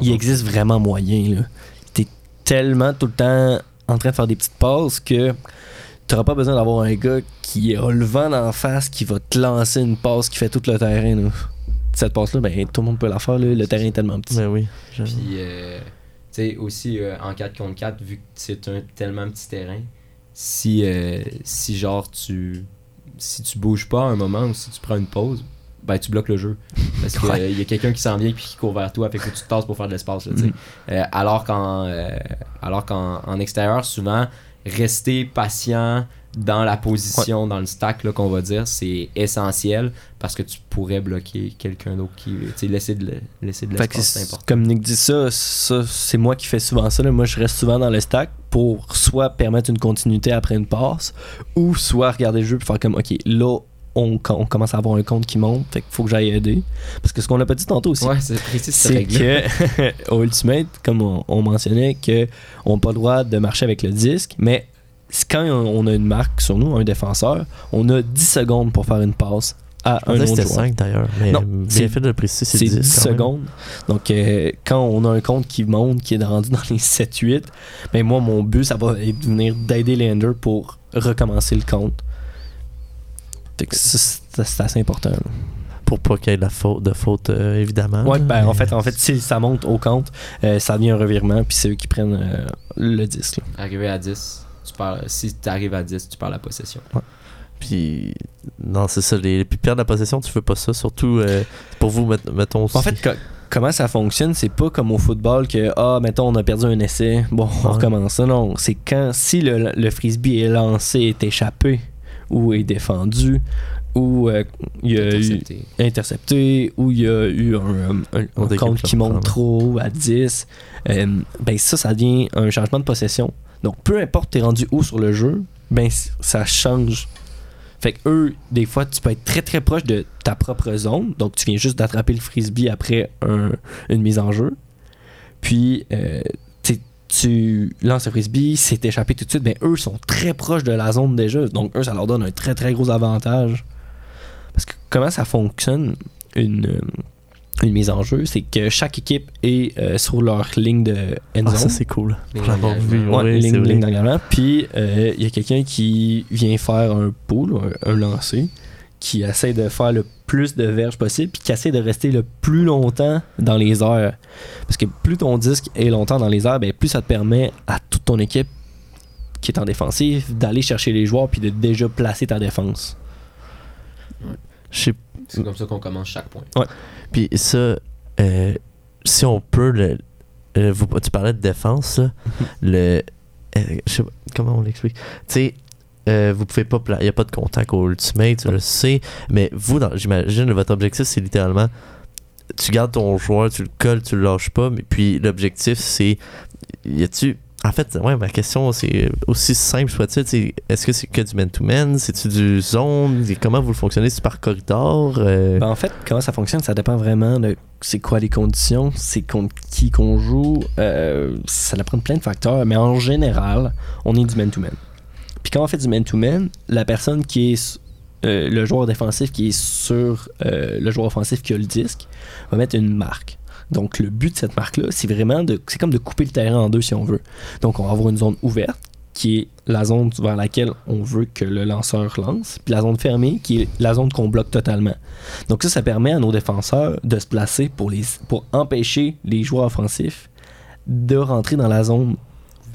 il existe vraiment moyen. là. T'es tellement tout le temps en train de faire des petites passes que t'auras pas besoin d'avoir un gars qui a le vent d'en face qui va te lancer une passe qui fait tout le terrain. là. Cette passe-là, ben, tout le monde peut la faire. là. Le terrain est tellement petit. Ben oui. je- Puis, euh, tu sais, aussi euh, en 4 contre 4, vu que c'est un tellement petit terrain, si, euh, si genre tu. Si tu bouges pas à un moment ou si tu prends une pause, ben tu bloques le jeu. Parce qu'il Ouais. y a quelqu'un qui s'en vient puis qui court vers toi, fait que tu te tasses pour faire de l'espace. là. Mhm. Euh, alors qu'en euh, alors qu'en en extérieur, souvent, rester patient dans la position, dans le stack là, qu'on va dire, c'est essentiel parce que tu pourrais bloquer quelqu'un d'autre qui. Tu laisser de, laisser de l'espace, c'est important. comme Nick dit ça, ça c'est moi qui fais souvent ça. là. Moi, je reste souvent dans le stack pour soit permettre une continuité après une passe, ou soit regarder le jeu et faire comme, ok, là, on, on commence à avoir un compte qui monte, fait qu'il faut que j'aille aider. Parce que ce qu'on n'a pas dit tantôt aussi, Ouais, c'est que au Ultimate, comme on, on mentionnait, que on n'a pas le droit de marcher avec le disque, mais quand on a une marque sur nous, un défenseur, on a 10 secondes pour faire une passe à On un autre c'était joueur. 5 d'ailleurs. Mais Non, bien fait de le préciser, C'est c'est 10, 10 quand même. secondes. Donc, euh, quand on a un compte qui monte, qui est rendu dans les 7-8, ben moi, mon but, ça va être de venir d'aider les handlers pour recommencer le compte. C'est assez important. là. Pour pas qu'il y ait de, la faute, de faute, euh, évidemment. Ouais, ben, en fait, en fait, si ça monte au compte, euh, ça devient un revirement, puis c'est eux qui prennent euh, le disque. là. Arrivé à 10, tu perds, si tu arrives à 10, tu perds la possession. Puis, non, c'est ça. Les, puis perdre la possession, tu veux pas ça. Surtout euh, pour vous, met- mettons. En fait, co- comment ça fonctionne, c'est pas comme au football que, ah, mettons, on a perdu un essai, bon, on Ouais. recommence ça. Non, c'est quand, si le, le frisbee est lancé, est échappé, ou est défendu, ou euh, il y a eu Intercepté. intercepté, ou il y a eu un, un- On un compte qui monte trop à 10, euh, ben ça, ça devient un changement de possession. Donc, peu importe t'es rendu où sur le jeu, ben ça change. Fait que eux, des fois, tu peux être très très proche de ta propre zone. Donc, tu viens juste d'attraper le frisbee après un- une mise en jeu. Puis, euh, tu lances le frisbee, c'est échappé tout de suite. Ben, eux sont très proches de la zone déjà. Donc, eux, ça leur donne un très très gros avantage. Parce que comment ça fonctionne une, euh, une mise en jeu, c'est que chaque équipe est euh, sur leur ligne de end Ah, zone. ça, c'est cool. L'avoir vu. d'engagement. Ouais, ouais, ligne, ligne d'engagement. Puis euh, il y a quelqu'un qui vient faire un pull, un, un lancer, qui essaie de faire le plus de verges possible, puis qui essaie de rester le plus longtemps dans les airs. Parce que plus ton disque est longtemps dans les airs, ben, plus ça te permet à toute ton équipe qui est en défensive d'aller chercher les joueurs puis de déjà placer ta défense. C'est comme ça qu'on commence chaque point. Puis ça, euh, si on peut, le, euh, vous- tu parlais de défense, là, le, euh, je sais pas, comment on l'explique? Tu sais, euh, vous pouvez pas, il n'y a pas de contact au ultimate, tu le sais, mais vous, j'imagine, votre objectif, c'est littéralement, tu gardes ton joueur, tu le colles, tu le lâches pas, mais puis l'objectif, c'est, y a-tu, en fait, ouais, ma question, c'est aussi simple soit-il, c'est, est-ce que c'est que du man-to-man, c'est-tu du zone, comment vous le fonctionnez, c'est par corridor, euh, Ben, en fait, comment ça fonctionne, ça dépend vraiment de c'est quoi les conditions, c'est contre qui qu'on joue, euh, ça dépend de plein de facteurs, mais en général, on est du man-to-man. Puis quand on fait du man-to-man, la personne qui est euh, le joueur défensif qui est sur euh, le joueur offensif qui a le disque va mettre une marque. Donc le but de cette marque-là, c'est vraiment de. C'est comme de couper le terrain en deux si on veut. Donc on va avoir une zone ouverte qui est la zone vers laquelle on veut que le lanceur lance, puis la zone fermée qui est la zone qu'on bloque totalement. Donc ça, ça permet à nos défenseurs de se placer pour, les, pour empêcher les joueurs offensifs de rentrer dans la zone,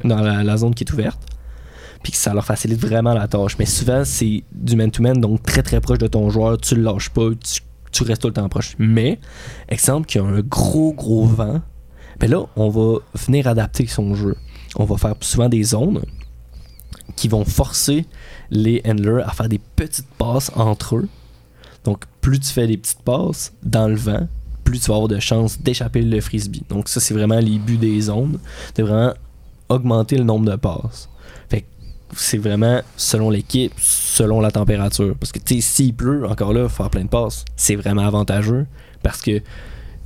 dans la, la zone qui est ouverte, puis que ça leur facilite vraiment la tâche. Mais souvent, c'est du man-to-man, donc très très proche de ton joueur, tu le lâches pas, tu, restes tout le temps proche. Mais, exemple, qu'il y a un gros gros vent, ben là, on va venir adapter son jeu. On va faire souvent des zones qui vont forcer les handlers à faire des petites passes entre eux. Donc, plus tu fais des petites passes dans le vent, plus tu vas avoir de chances d'échapper le frisbee. Donc, ça, c'est vraiment les buts des zones, de vraiment augmenter le nombre de passes. C'est vraiment selon l'équipe, selon la température. Parce que, tu sais, s'il pleut, encore là, faire plein de passes, c'est vraiment avantageux parce que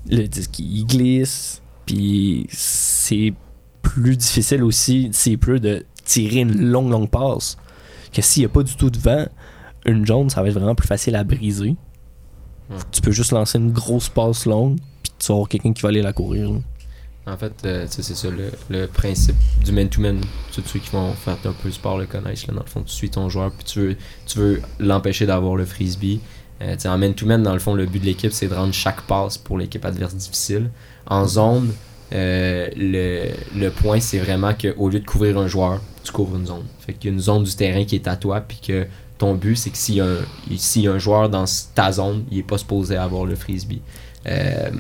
le disque, il glisse, puis c'est plus difficile aussi, s'il pleut, de tirer une longue, longue passe que s'il n'y a pas du tout de vent, une jaune, ça va être vraiment plus facile à briser. Ouais. Tu peux juste lancer une grosse passe longue, puis tu vas avoir quelqu'un qui va aller la courir. là. En fait, euh, c'est ça le, le principe du man-to-man. Tous ceux qui vont faire un peu de sport le connaissent. Là, dans le fond, tu suis ton joueur, puis tu veux, tu veux l'empêcher d'avoir le frisbee. Euh, en man-to-man, dans le fond, le but de l'équipe, c'est de rendre chaque passe pour l'équipe adverse difficile. En zone, euh, le, le point, c'est vraiment qu'au lieu de couvrir un joueur, tu couvres une zone. Fait qu'il y a une zone du terrain qui est à toi, puis que ton but, c'est que s'il y, a un- s'il y a un joueur dans ta zone, il n'est pas supposé avoir le frisbee. Euh,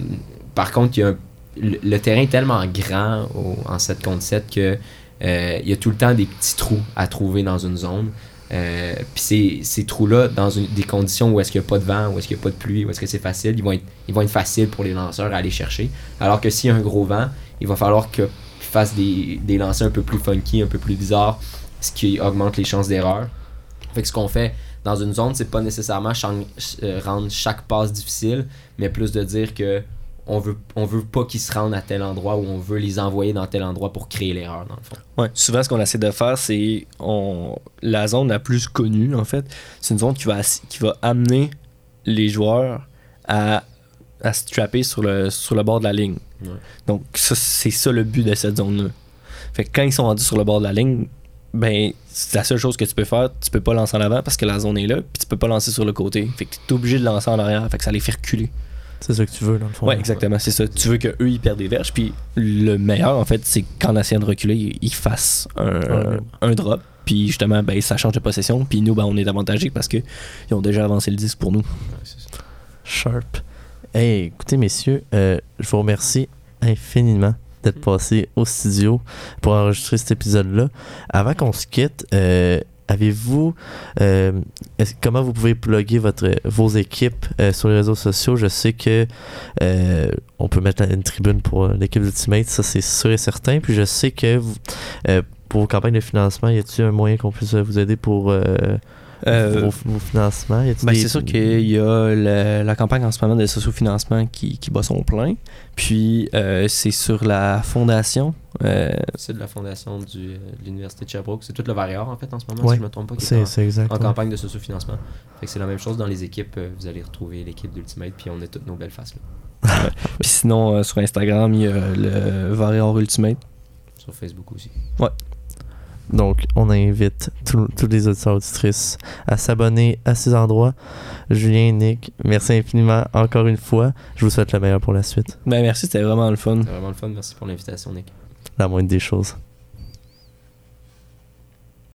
par contre, il y a un- le, terrain est tellement grand en 7 contre 7 que euh, il y a tout le temps des petits trous à trouver dans une zone. Euh, Puis ces, trous-là, dans des conditions où est-ce qu'il n'y a pas de vent, où est-ce qu'il n'y a pas de pluie, où est-ce que c'est facile, ils vont, être, faciles pour les lanceurs à aller chercher. Alors que s'il y a un gros vent, il va falloir qu'ils fassent des, des lancers un peu plus funky, un peu plus bizarres, ce qui augmente les chances d'erreur. Fait que ce qu'on fait dans une zone, c'est pas nécessairement euh, rendre chaque passe difficile, mais plus de dire que on veut, on veut pas qu'ils se rendent à tel endroit ou on veut les envoyer dans tel endroit pour créer l'erreur, dans le fond. Ouais, souvent ce qu'on essaie de faire, c'est on la zone la plus connue en fait, c'est une zone qui va qui va amener les joueurs à, à se trapper sur le sur le bord de la ligne. Ouais. Donc ça, c'est ça le but de cette zone là. Fait que quand ils sont rendus sur le bord de la ligne, ben c'est la seule chose que tu peux faire, tu peux pas lancer en avant parce que la zone est là, puis tu peux pas lancer sur le côté. Fait que tu es obligé de lancer en arrière, fait que ça les fait reculer. C'est ça que tu veux, dans le fond. Ouais, exactement, c'est ça. Tu veux que eux ils perdent des verges, puis le meilleur en fait, c'est qu'en essayant de reculer, ils- fassent un, Ouais. un drop, puis justement, ben ça change de possession, puis nous, ben on est avantagés parce que ils ont déjà avancé le disque pour nous. Ouais. Sharp. Hey, écoutez, messieurs, euh, je vous remercie infiniment d'être Mm. passé au studio pour enregistrer cet épisode-là. Avant qu'on se quitte, euh, avez-vous. euh, comment vous pouvez plugger votre, vos équipes euh, sur les réseaux sociaux? Je sais que euh, on peut mettre une tribune pour l'équipe Ultimate, ça c'est sûr et certain. Puis je sais que vous, pour vos campagnes de financement, y a-t-il un moyen qu'on puisse vous aider pour euh, vos, vos financements Y a-t-il Ben, des- c'est sûr qu'il y a le- la campagne en ce moment de sociofinancement qui, qui bat son plein. Puis euh, c'est sur la fondation. euh, C'est de la fondation du, euh, de l'Université de Sherbrooke. C'est tout le Varior, en fait, en ce moment, Ouais. si je me trompe pas, qui est C'est en, exact. en ouais. campagne de socio-financement. Fait que c'est la même chose dans les équipes. euh, Vous allez retrouver l'équipe d'Ultimate, puis on a toutes nos belles faces là. puis sinon, euh, sur Instagram, il y a le Varior Ultimate. Sur Facebook aussi. Donc, on invite tous les auditeurs auditrices à s'abonner à ces endroits. Julien et Nick, merci infiniment encore une fois. Je vous souhaite le meilleur pour la suite. Ben merci, c'était vraiment le fun. C'est vraiment le fun. Merci pour l'invitation, Nick. La moindre des choses.